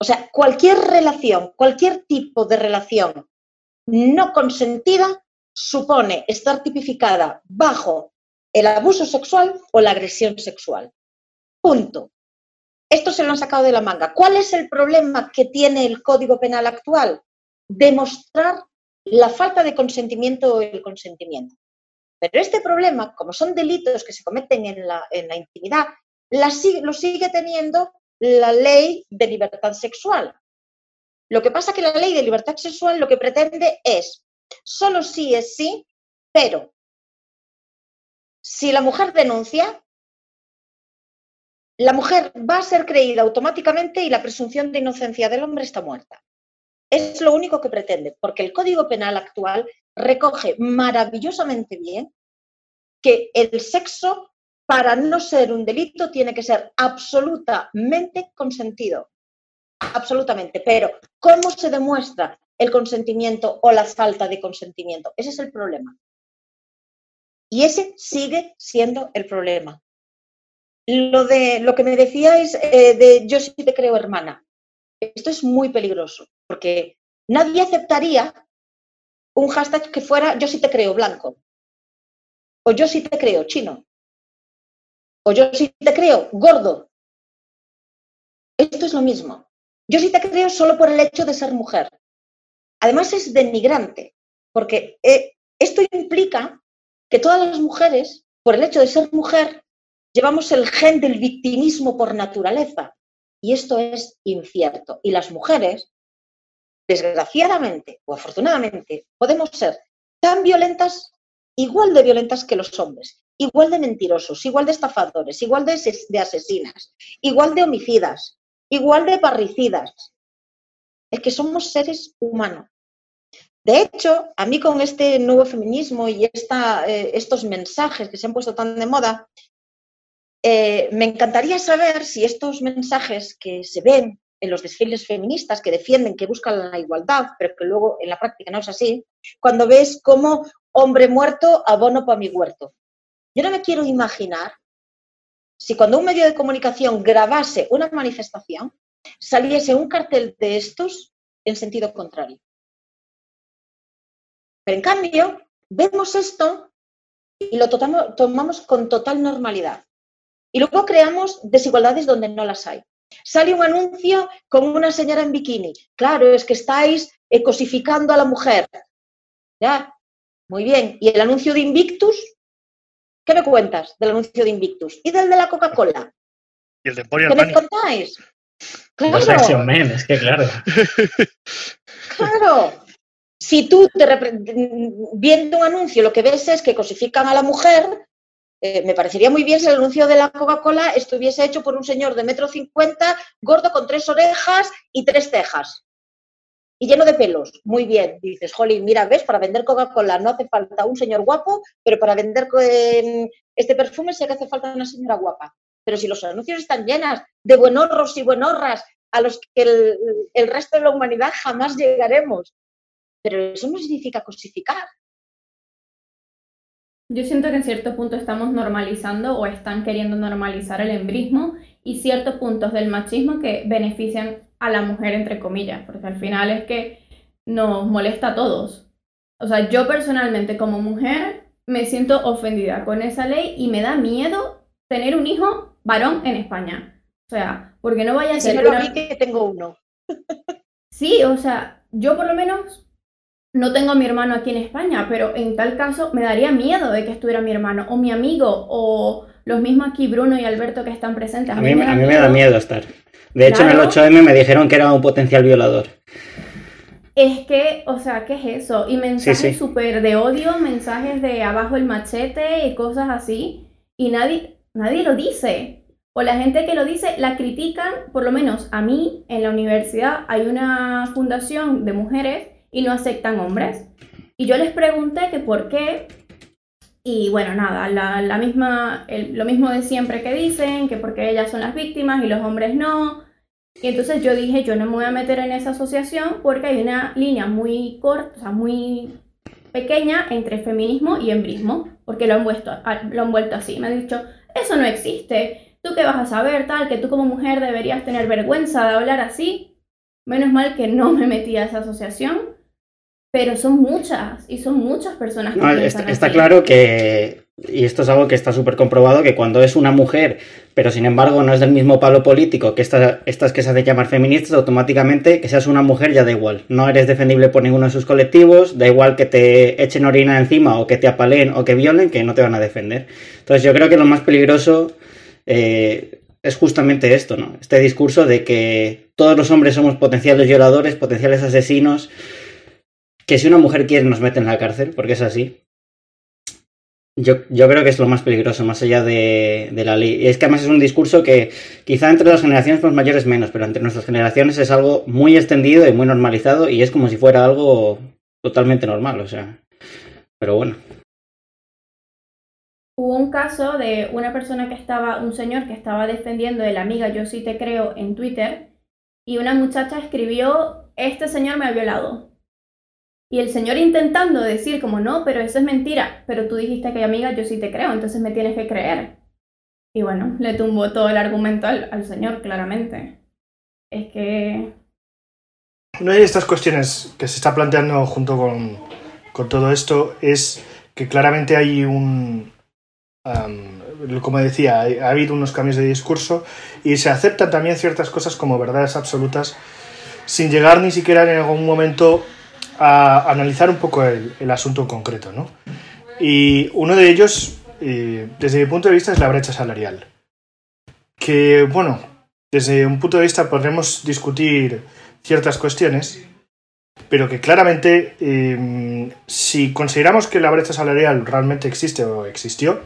O sea, cualquier relación, cualquier tipo de relación no consentida supone estar tipificada bajo el abuso sexual o la agresión sexual. Punto. Esto se lo han sacado de la manga. ¿Cuál es el problema que tiene el Código Penal actual? Demostrar la falta de consentimiento o el consentimiento. Pero este problema, como son delitos que se cometen en la, intimidad, lo sigue teniendo la ley de libertad sexual. Lo que pasa es que la ley de libertad sexual lo que pretende es, solo sí es sí, pero si la mujer denuncia, la mujer va a ser creída automáticamente y la presunción de inocencia del hombre está muerta. Es lo único que pretende, porque el Código Penal actual recoge maravillosamente bien que el sexo, para no ser un delito, tiene que ser absolutamente consentido. Absolutamente. Pero, ¿cómo se demuestra el consentimiento o la falta de consentimiento? Ese es el problema. Y ese sigue siendo el problema. Lo de lo que me decíais eh, de yo sí te creo hermana, esto es muy peligroso, porque nadie aceptaría un hashtag que fuera yo sí te creo blanco, o yo sí te creo chino, o yo sí te creo gordo. Esto es lo mismo. Yo sí te creo solo por el hecho de ser mujer. Además es denigrante, porque eh, esto implica que todas las mujeres, por el hecho de ser mujer, Llevamos el gen del victimismo por naturaleza y esto es incierto. Y las mujeres, desgraciadamente o afortunadamente, podemos ser tan violentas, igual de violentas que los hombres, igual de mentirosos, igual de estafadores, igual de, asesinas, igual de homicidas. igual de parricidas. Es que somos seres humanos. De hecho, a mí con este nuevo feminismo y eh, estos mensajes que se han puesto tan de moda, eh, me encantaría saber si estos mensajes que se ven en los desfiles feministas que defienden, que buscan la igualdad, pero que luego en la práctica no es así, cuando ves como hombre muerto, abono para mi huerto. Yo no me quiero imaginar si cuando un medio de comunicación grabase una manifestación, saliese un cartel de estos en sentido contrario. Pero en cambio, vemos esto y lo tomamos con total normalidad. Y luego creamos desigualdades donde no las hay. Sale un anuncio con una señora en bikini. Claro, es que estáis cosificando a la mujer. Ya, muy bien. ¿Y el anuncio de Invictus? ¿Qué me cuentas del anuncio de Invictus? ¿Y del de la Coca-Cola? ¿Y el de ¿Qué me contáis? Claro. Men, es que claro. Claro. Si tú, te viendo un anuncio, lo que ves es que cosifican a la mujer, eh, me parecería muy bien si el anuncio de la Coca-Cola estuviese hecho por un señor de metro cincuenta, gordo con tres orejas y tres cejas. Y lleno de pelos. Muy bien. dices, Jolly, mira, ves, para vender Coca-Cola no hace falta un señor guapo, pero para vender em, este perfume sí que hace falta una señora guapa. Pero si los anuncios están llenas de buenorros y buenorras a los que el, el resto de la humanidad jamás llegaremos, pero eso no significa cosificar. Yo siento que en cierto punto estamos normalizando o están queriendo normalizar el embrismo y ciertos puntos del machismo que benefician a la mujer, entre comillas, porque al final es que nos molesta a todos. O sea, yo personalmente como mujer me siento ofendida con esa ley y me da miedo tener un hijo varón en España. O sea, porque no vaya a ser... Una... que tengo uno. Sí, o sea, yo por lo menos no tengo a mi hermano aquí en España, pero en tal caso me daría miedo de que estuviera mi hermano o mi amigo o los mismos aquí, Bruno y Alberto, que están presentes. A, mí, me, da miedo estar. De hecho, en el 8M me dijeron que era un potencial violador. Es que, o sea, ¿qué es eso? Y mensajes súper de odio, mensajes de abajo el machete y cosas así. Y nadie, nadie lo dice. O la gente que lo dice la critican, por lo menos a mí en la universidad hay una fundación de mujeres y no aceptan hombres. Y yo les pregunté que por qué. Y bueno, nada, la, misma, lo mismo de siempre que dicen, que porque ellas son las víctimas y los hombres no. Y entonces yo dije, yo no me voy a meter en esa asociación porque hay una línea muy corta, o sea, muy pequeña entre feminismo y embrismo, porque lo han, vuelto, lo han vuelto así. Me han dicho, eso no existe. ¿Tú qué vas a saber? Tal, que tú como mujer deberías tener vergüenza de hablar así. Menos mal que no me metí a esa asociación pero son muchas, y son muchas personas que está, está claro que, y esto es algo que está súper comprobado, que cuando es una mujer, pero sin embargo no es del mismo palo político que estas, estas que se hacen llamar feministas, automáticamente que seas una mujer ya da igual. No eres defendible por ninguno de sus colectivos, da igual que te echen orina encima o que te apaleen o que violen, que no te van a defender. Entonces yo creo que lo más peligroso eh, es justamente esto, ¿no? Este discurso de que todos los hombres somos potenciales violadores, potenciales asesinos, que si una mujer quiere nos mete en la cárcel, porque es así. Yo, yo creo que es lo más peligroso, más allá de, la ley. Y es que además es un discurso que quizá entre las generaciones más mayores menos, pero entre nuestras generaciones es algo muy extendido y muy normalizado y es como si fuera algo totalmente normal, o sea. Pero bueno. Hubo un caso de una persona que estaba, un señor que estaba defendiendo de la amiga Yo sí te creo en Twitter y una muchacha escribió, este señor me ha violado. Y el señor intentando decir como no, pero eso es mentira, pero tú dijiste que amiga, yo sí te creo, entonces me tienes que creer. Y bueno, le tumbó todo el argumento al, señor, claramente. Es que... Una de estas cuestiones que se está planteando junto con, con todo esto es que claramente hay un... como decía, ha habido unos cambios de discurso y se aceptan también ciertas cosas como verdades absolutas sin llegar ni siquiera en algún momento a analizar un poco el, asunto concreto, ¿no? Y uno de ellos, eh, desde mi punto de vista, es la brecha salarial. Que, bueno, desde un punto de vista podremos discutir ciertas cuestiones, pero que claramente, eh, si consideramos que la brecha salarial realmente existe o existió,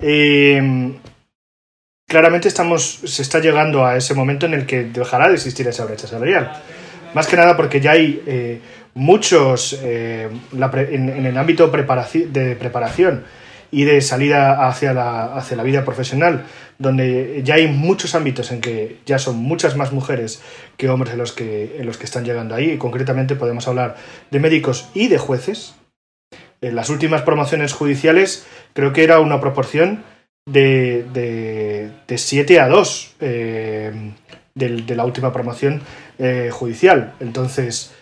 eh, claramente estamos, se está llegando a ese momento en el que dejará de existir esa brecha salarial. Más que nada porque ya hay eh, muchos eh, en, el ámbito de preparación y de salida hacia la, hacia la vida profesional, donde ya hay muchos ámbitos en que ya son muchas más mujeres que hombres en los que, en los que están llegando ahí. Y concretamente podemos hablar de médicos y de jueces. En las últimas promociones judiciales creo que era una proporción de, de, 7 a 2 eh, de, la última promoción eh, judicial. Entonces,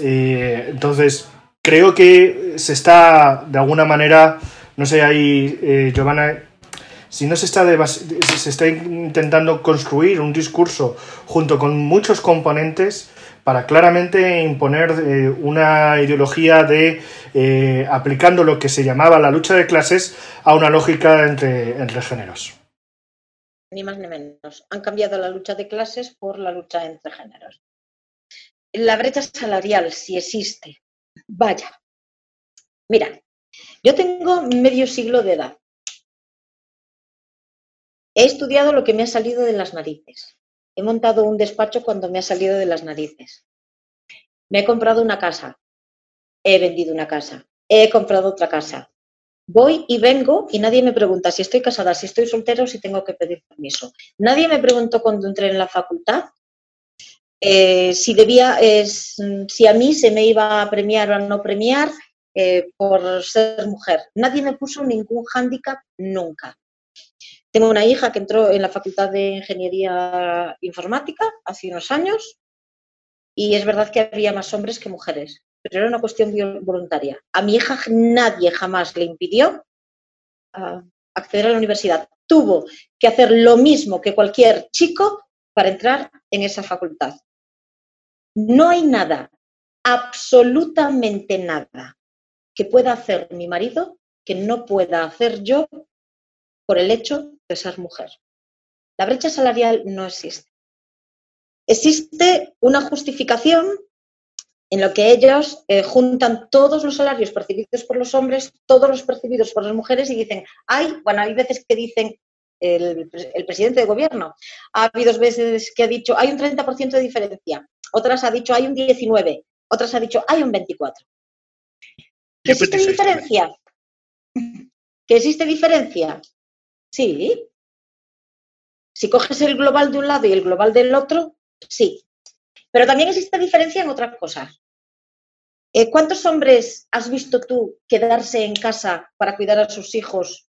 eh, entonces, creo que se está, de alguna manera, no sé, ahí, Giovanna, si no se está, se está intentando construir un discurso junto con muchos componentes para claramente imponer eh, una ideología de eh, aplicando lo que se llamaba la lucha de clases a una lógica entre, entre géneros. Ni más ni menos. Han cambiado la lucha de clases por la lucha entre géneros. La brecha salarial, si existe, vaya. Mira, yo tengo medio siglo de edad. He estudiado lo que me ha salido de las narices. He montado un despacho cuando me ha salido de las narices. Me he comprado una casa. He vendido una casa. He comprado otra casa. Voy y vengo y nadie me pregunta si estoy casada, si estoy soltera o si tengo que pedir permiso. Nadie me preguntó cuando entré en la facultad eh, si debía, si a mí se me iba a premiar o a no premiar eh, por ser mujer. Nadie me puso ningún hándicap nunca. Tengo una hija que entró en la Facultad de Ingeniería Informática hace unos años y es verdad que había más hombres que mujeres, pero era una cuestión voluntaria. A mi hija nadie jamás le impidió ah, acceder a la universidad. Tuvo que hacer lo mismo que cualquier chico para entrar en esa facultad. No hay nada, absolutamente nada, que pueda hacer mi marido que no pueda hacer yo por el hecho de ser mujer. La brecha salarial no existe. Existe una justificación en lo que ellos eh, juntan todos los salarios percibidos por los hombres, todos los percibidos por las mujeres y dicen, hay, bueno, hay veces que dicen el, presidente de gobierno, ha habido veces que ha dicho, hay un 30% de diferencia, otras ha dicho, hay un 19, otras ha dicho, hay un 24. ¿Que existe diferencia? ¿Que existe diferencia? Sí. Si coges el global de un lado y el global del otro, sí. Pero también existe diferencia en otras cosas. Eh, ¿Cuántos hombres has visto tú quedarse en casa para cuidar a sus hijos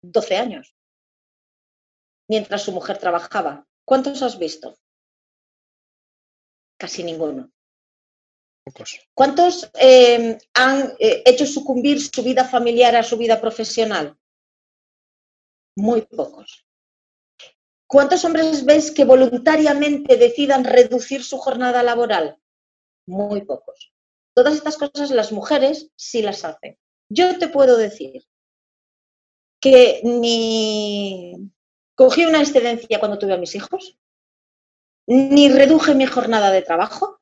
12 años? Mientras su mujer trabajaba. ¿Cuántos has visto? Casi ninguno. ¿Cuántos eh, han eh, hecho sucumbir su vida familiar a su vida profesional? Muy pocos. ¿Cuántos hombres ves que voluntariamente decidan reducir su jornada laboral? Muy pocos. Todas estas cosas las mujeres sí las hacen. Yo te puedo decir que ni cogí una excedencia cuando tuve a mis hijos, ni reduje mi jornada de trabajo,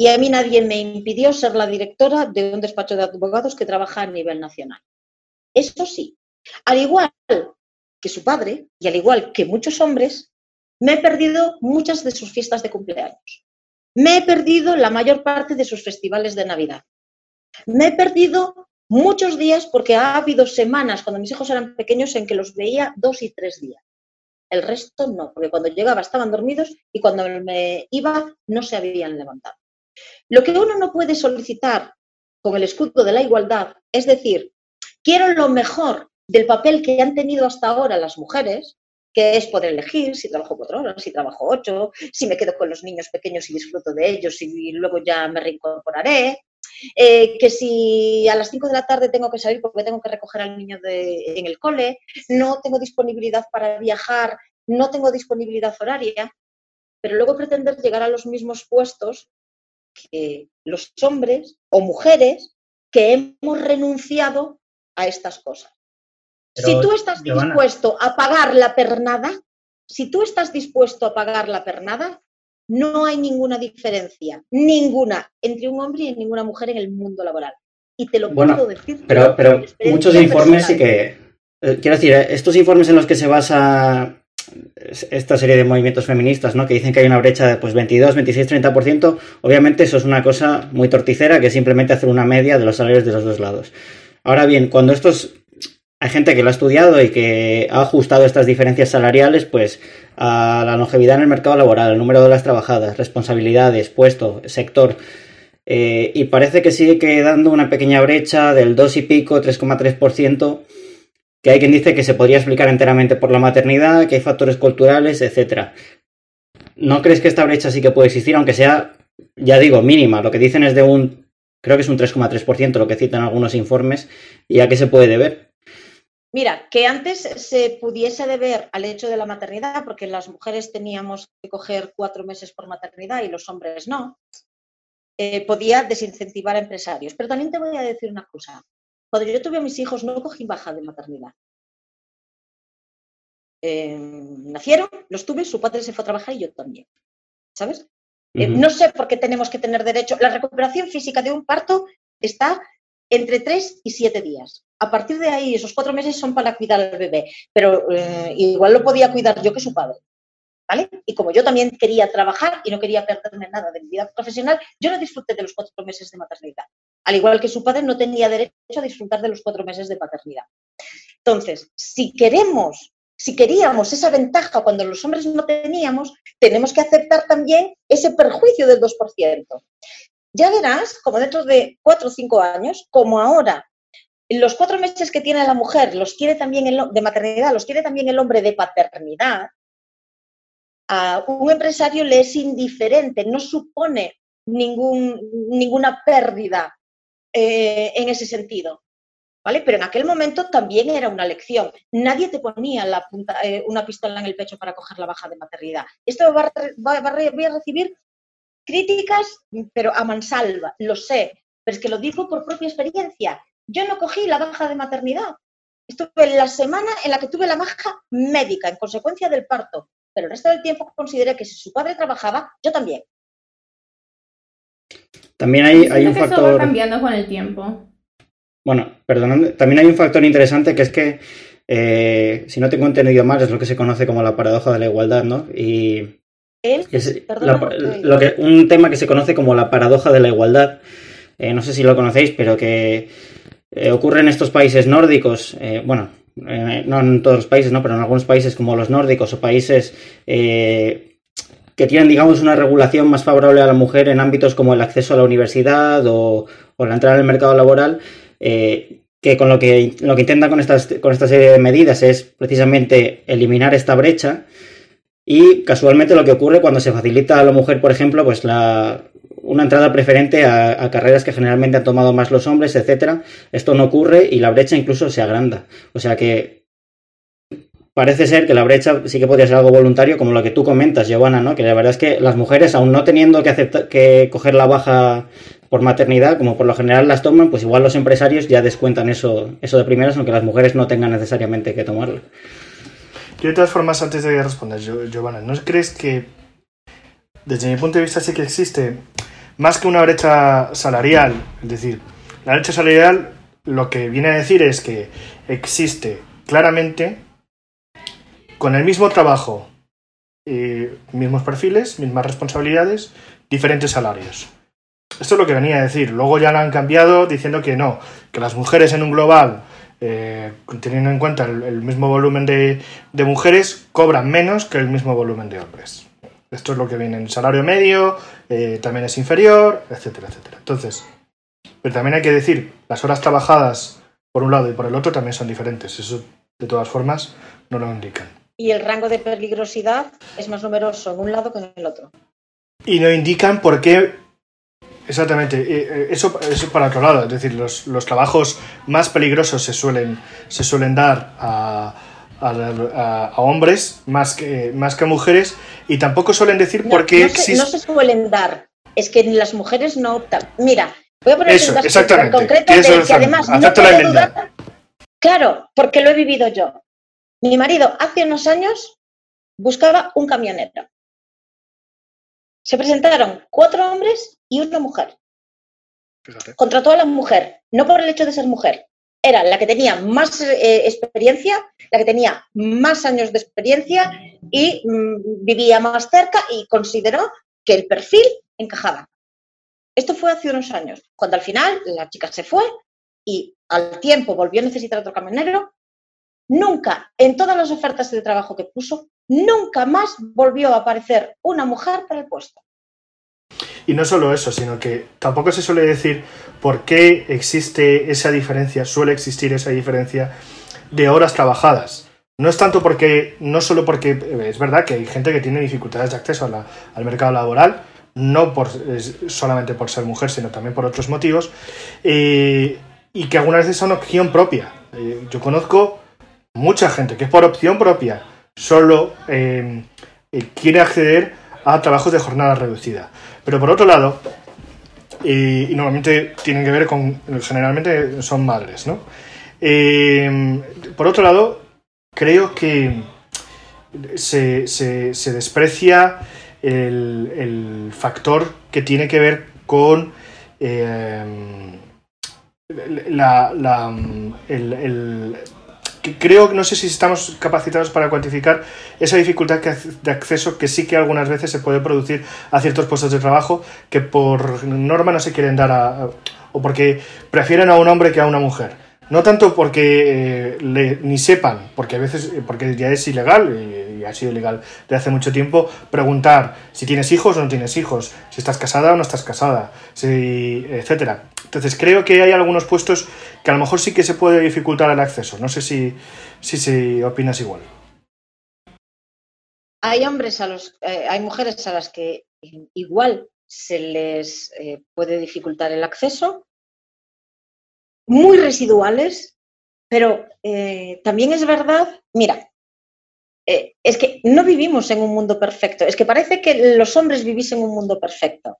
y a mí nadie me impidió ser la directora de un despacho de abogados que trabaja a nivel nacional. Eso sí, al igual que su padre, y al igual que muchos hombres, me he perdido muchas de sus fiestas de cumpleaños. Me he perdido la mayor parte de sus festivales de Navidad. Me he perdido muchos días porque ha habido semanas cuando mis hijos eran pequeños en que los veía dos y tres días. El resto no, porque cuando llegaba estaban dormidos y cuando me iba no se habían levantado. Lo que uno no puede solicitar con el escudo de la igualdad es decir, quiero lo mejor del papel que han tenido hasta ahora las mujeres, que es poder elegir si trabajo cuatro horas, si trabajo ocho, si me quedo con los niños pequeños y disfruto de ellos y luego ya me reincorporaré, eh, que si a las cinco de la tarde tengo que salir porque tengo que recoger al niño en el cole, no tengo disponibilidad para viajar, no tengo disponibilidad horaria, pero luego pretender llegar a los mismos puestos que los hombres o mujeres que hemos renunciado a estas cosas si tú estás dispuesto a pagar la pernada, si tú estás dispuesto a pagar la pernada, no hay ninguna diferencia, ninguna, entre un hombre y ninguna mujer en el mundo laboral. Y te lo puedo decir. Pero, pero muchos informes sí que eh, quiero decir, estos informes en los que se basa esta serie de movimientos feministas, ¿no? Que dicen que hay una brecha de pues 22, 26, 30%, obviamente eso es una cosa muy torticera que es simplemente hacer una media de los salarios de los dos lados. Ahora bien, cuando estos hay gente que lo ha estudiado y que ha ajustado estas diferencias salariales, pues a la longevidad en el mercado laboral, el número de horas trabajadas, responsabilidades, puesto, sector. Eh, y parece que sigue quedando una pequeña brecha del 2 y pico, 3,3%, que hay quien dice que se podría explicar enteramente por la maternidad, que hay factores culturales, etc. ¿No crees que esta brecha sí que puede existir, aunque sea, ya digo, mínima? Lo que dicen es de un, creo que es un 3,3% lo que citan algunos informes, ¿y a qué se puede deber? Mira, que antes se pudiese deber al hecho de la maternidad, porque las mujeres teníamos que coger cuatro meses por maternidad y los hombres no, eh, podía desincentivar a empresarios. Pero también te voy a decir una cosa. Cuando yo tuve a mis hijos no cogí baja de maternidad. Em, nacieron, los tuve, su padre se fue a trabajar y yo también. ¿Sabes? Eh, no sé por qué tenemos que tener derecho. La recuperación física de un parto está entre tres y siete días. A partir de ahí, esos cuatro meses son para cuidar al bebé, pero eh, igual lo podía cuidar yo que su padre. ¿Vale? Y como yo también quería trabajar y no quería perderme nada de mi vida profesional, yo no disfruté de los cuatro meses de maternidad. Al igual que su padre no tenía derecho a disfrutar de los cuatro meses de paternidad. Entonces, si queremos, si queríamos esa ventaja cuando los hombres no teníamos, tenemos que aceptar también ese perjuicio del 2%. Ya verás, como dentro de cuatro o cinco años, como ahora los cuatro meses que tiene la mujer los quiere también el, de maternidad, los quiere también el hombre de paternidad, a un empresario le es indiferente, no supone ningún, ninguna pérdida eh, en ese sentido. ¿Vale? Pero en aquel momento también era una lección. Nadie te ponía la punta, eh, una pistola en el pecho para coger la baja de maternidad. Esto va, va, voy a recibir críticas, pero a mansalva, lo sé, pero es que lo digo por propia experiencia. Yo no cogí la baja de maternidad. Estuve en la semana en la que tuve la baja médica en consecuencia del parto, pero el resto del tiempo consideré que si su padre trabajaba, yo también. También hay, hay un factor. Eso va cambiando con el tiempo. Bueno, perdón, también hay un factor interesante que es que, eh, si no tengo entendido mal, es lo que se conoce como la paradoja de la igualdad, ¿no? Y es lo que, un tema que se conoce como la paradoja de la igualdad. Eh, no sé si lo conocéis, pero que eh, ocurre en estos países nórdicos, eh, bueno, no en todos los países, ¿no? pero en algunos países como los nórdicos o países que tienen, digamos, una regulación más favorable a la mujer en ámbitos como el acceso a la universidad o, la entrada en el mercado laboral, que con lo que, lo que intentan con, estas, con esta serie de medidas es precisamente eliminar esta brecha y casualmente lo que ocurre cuando se facilita a la mujer, por ejemplo, pues la, una entrada preferente a, carreras que generalmente han tomado más los hombres, etcétera, esto no ocurre y la brecha incluso se agranda. O sea que parece ser que la brecha sí que podría ser algo voluntario, como lo que tú comentas, Giovanna, ¿no? Que la verdad es que las mujeres, aún no teniendo que aceptar, que coger la baja por maternidad, como por lo general las toman, pues igual los empresarios ya descuentan eso, eso de primeras, aunque las mujeres no tengan necesariamente que tomarlo. Yo de todas formas, antes de responder, Giovanna, ¿no crees que desde mi punto de vista sí que existe más que una brecha salarial? Es decir, la brecha salarial lo que viene a decir es que existe claramente con el mismo trabajo, mismos perfiles, mismas responsabilidades, diferentes salarios. Esto es lo que venía a decir. Luego ya lo han cambiado diciendo que no, que las mujeres en un global eh, teniendo en cuenta el, mismo volumen de, mujeres, cobran menos que el mismo volumen de hombres. Esto es lo que viene en el salario medio, eh, también es inferior, etcétera, etcétera. Entonces, pero también hay que decir, las horas trabajadas por un lado y por el otro también son diferentes. Eso, de todas formas, no lo indican. Y el rango de peligrosidad es más numeroso en un lado que en el otro. Y no indican por qué Exactamente, eh, eso, eso para otro lado, es decir, los, los trabajos más peligrosos se suelen, se suelen dar a, a, hombres más que, más que a mujeres y tampoco suelen decir por qué no se, no se suelen dar, es que las mujeres no optan. Mira, voy a poner eso, un caso concreto de que además no puedo dudar. Claro, porque lo he vivido yo. Mi marido hace unos años buscaba un camionero. Se presentaron cuatro hombres y una mujer. Contrató a la mujer, no por el hecho de ser mujer, era la que tenía más eh, experiencia, la que tenía más años de experiencia y mm, vivía más cerca y consideró que el perfil encajaba. Esto fue hace unos años, cuando al final la chica se fue y al tiempo volvió a necesitar otro camionero. Nunca, en todas las ofertas de trabajo que puso, nunca más volvió a aparecer una mujer para el puesto. Y no solo eso, sino que tampoco se suele decir por qué existe esa diferencia, suele existir esa diferencia de horas trabajadas. No es tanto porque, no solo porque eh, es verdad que hay gente que tiene dificultades de acceso al mercado laboral, no por, solamente por ser mujer, sino también por otros motivos, eh, y que algunas veces son opción propia. Eh, yo conozco mucha gente que por opción propia, solo quiere acceder a trabajos de jornada reducida. Pero por otro lado, y, normalmente tienen que ver con, generalmente son madres, ¿no? Eh, por otro lado, creo que se, desprecia el, factor que tiene que ver con eh, la, el, creo, no sé si estamos capacitados para cuantificar esa dificultad de acceso que sí que algunas veces se puede producir a ciertos puestos de trabajo que por norma no se quieren dar a, o porque prefieren a un hombre que a una mujer. No tanto porque eh, ni sepan, porque a veces, porque ya es ilegal, y, ha sido ilegal de hace mucho tiempo, preguntar si tienes hijos o no tienes hijos, si estás casada o no estás casada, si, etcétera. Entonces creo que hay algunos puestos que a lo mejor sí que se puede dificultar el acceso. No sé si, si, opinas igual. Hay hombres a los, eh, hay mujeres a las que igual se les eh, puede dificultar el acceso muy residuales, pero eh, también es verdad, mira, es que no vivimos en un mundo perfecto, es que parece que los hombres vivisen en un mundo perfecto.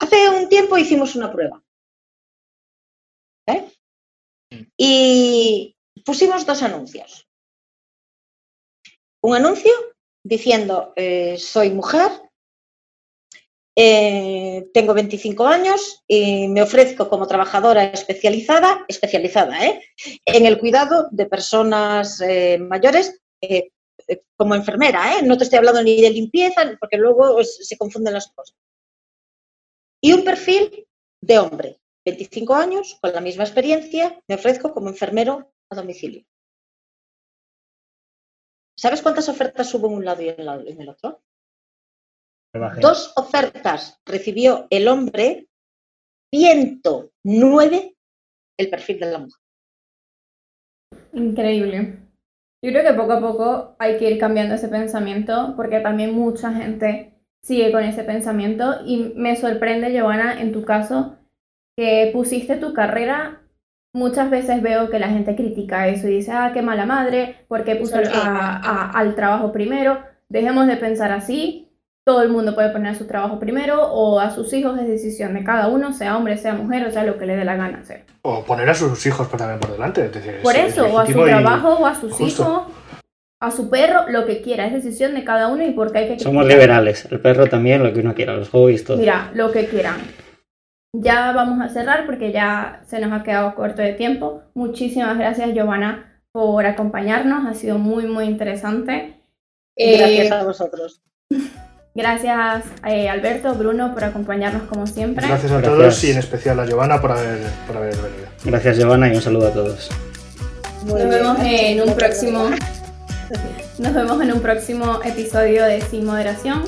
Hace un tiempo hicimos una prueba. ¿eh? Y pusimos dos anuncios. Un anuncio diciendo, soy mujer, eh, tengo 25 años y me ofrezco como trabajadora especializada, especializada ¿eh? en el cuidado de personas eh, mayores como enfermera. No te estoy hablando ni de limpieza, porque luego se confunden las cosas. Y un perfil de hombre, 25 años, con la misma experiencia, me ofrezco como enfermero a domicilio. ¿Sabes cuántas ofertas hubo en un lado y en el otro? Dos ofertas recibió el hombre, 109 el perfil de la mujer. Increíble. Yo creo que poco a poco hay que ir cambiando ese pensamiento porque también mucha gente sigue con ese pensamiento y me sorprende, Giovanna, en tu caso, que pusiste tu carrera. Muchas veces veo que la gente critica eso y dice, ah, qué mala madre, ¿por qué puso al trabajo primero? Dejemos de pensar así todo el mundo puede poner su trabajo primero o a sus hijos es decisión de cada uno, sea hombre, sea mujer, o sea lo que le dé la gana hacer. O poner a sus hijos también por delante. por eso, o a su trabajo, o a sus hijos, a su perro, lo que quiera, es decisión de cada uno y porque hay que... Somos liberales, el perro también, lo que uno quiera, los hobbies, todo. Mira, lo que quieran. Ya vamos a cerrar porque ya se nos ha quedado corto de tiempo. Muchísimas gracias, Giovanna, por acompañarnos. Ha sido muy, muy interesante. Gracias a vosotros. Gracias eh, Alberto, Bruno por acompañarnos como siempre. Gracias a todos y en especial a Giovanna por haber, por haber venido. Gracias Giovanna y un saludo a todos. nos vemos en un próximo. Nos vemos en un próximo episodio de Sin Moderación.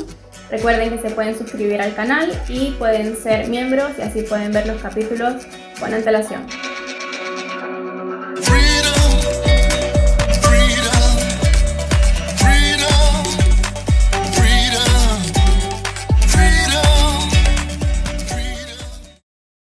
Recuerden que se pueden suscribir al canal y pueden ser miembros y así pueden ver los capítulos con antelación.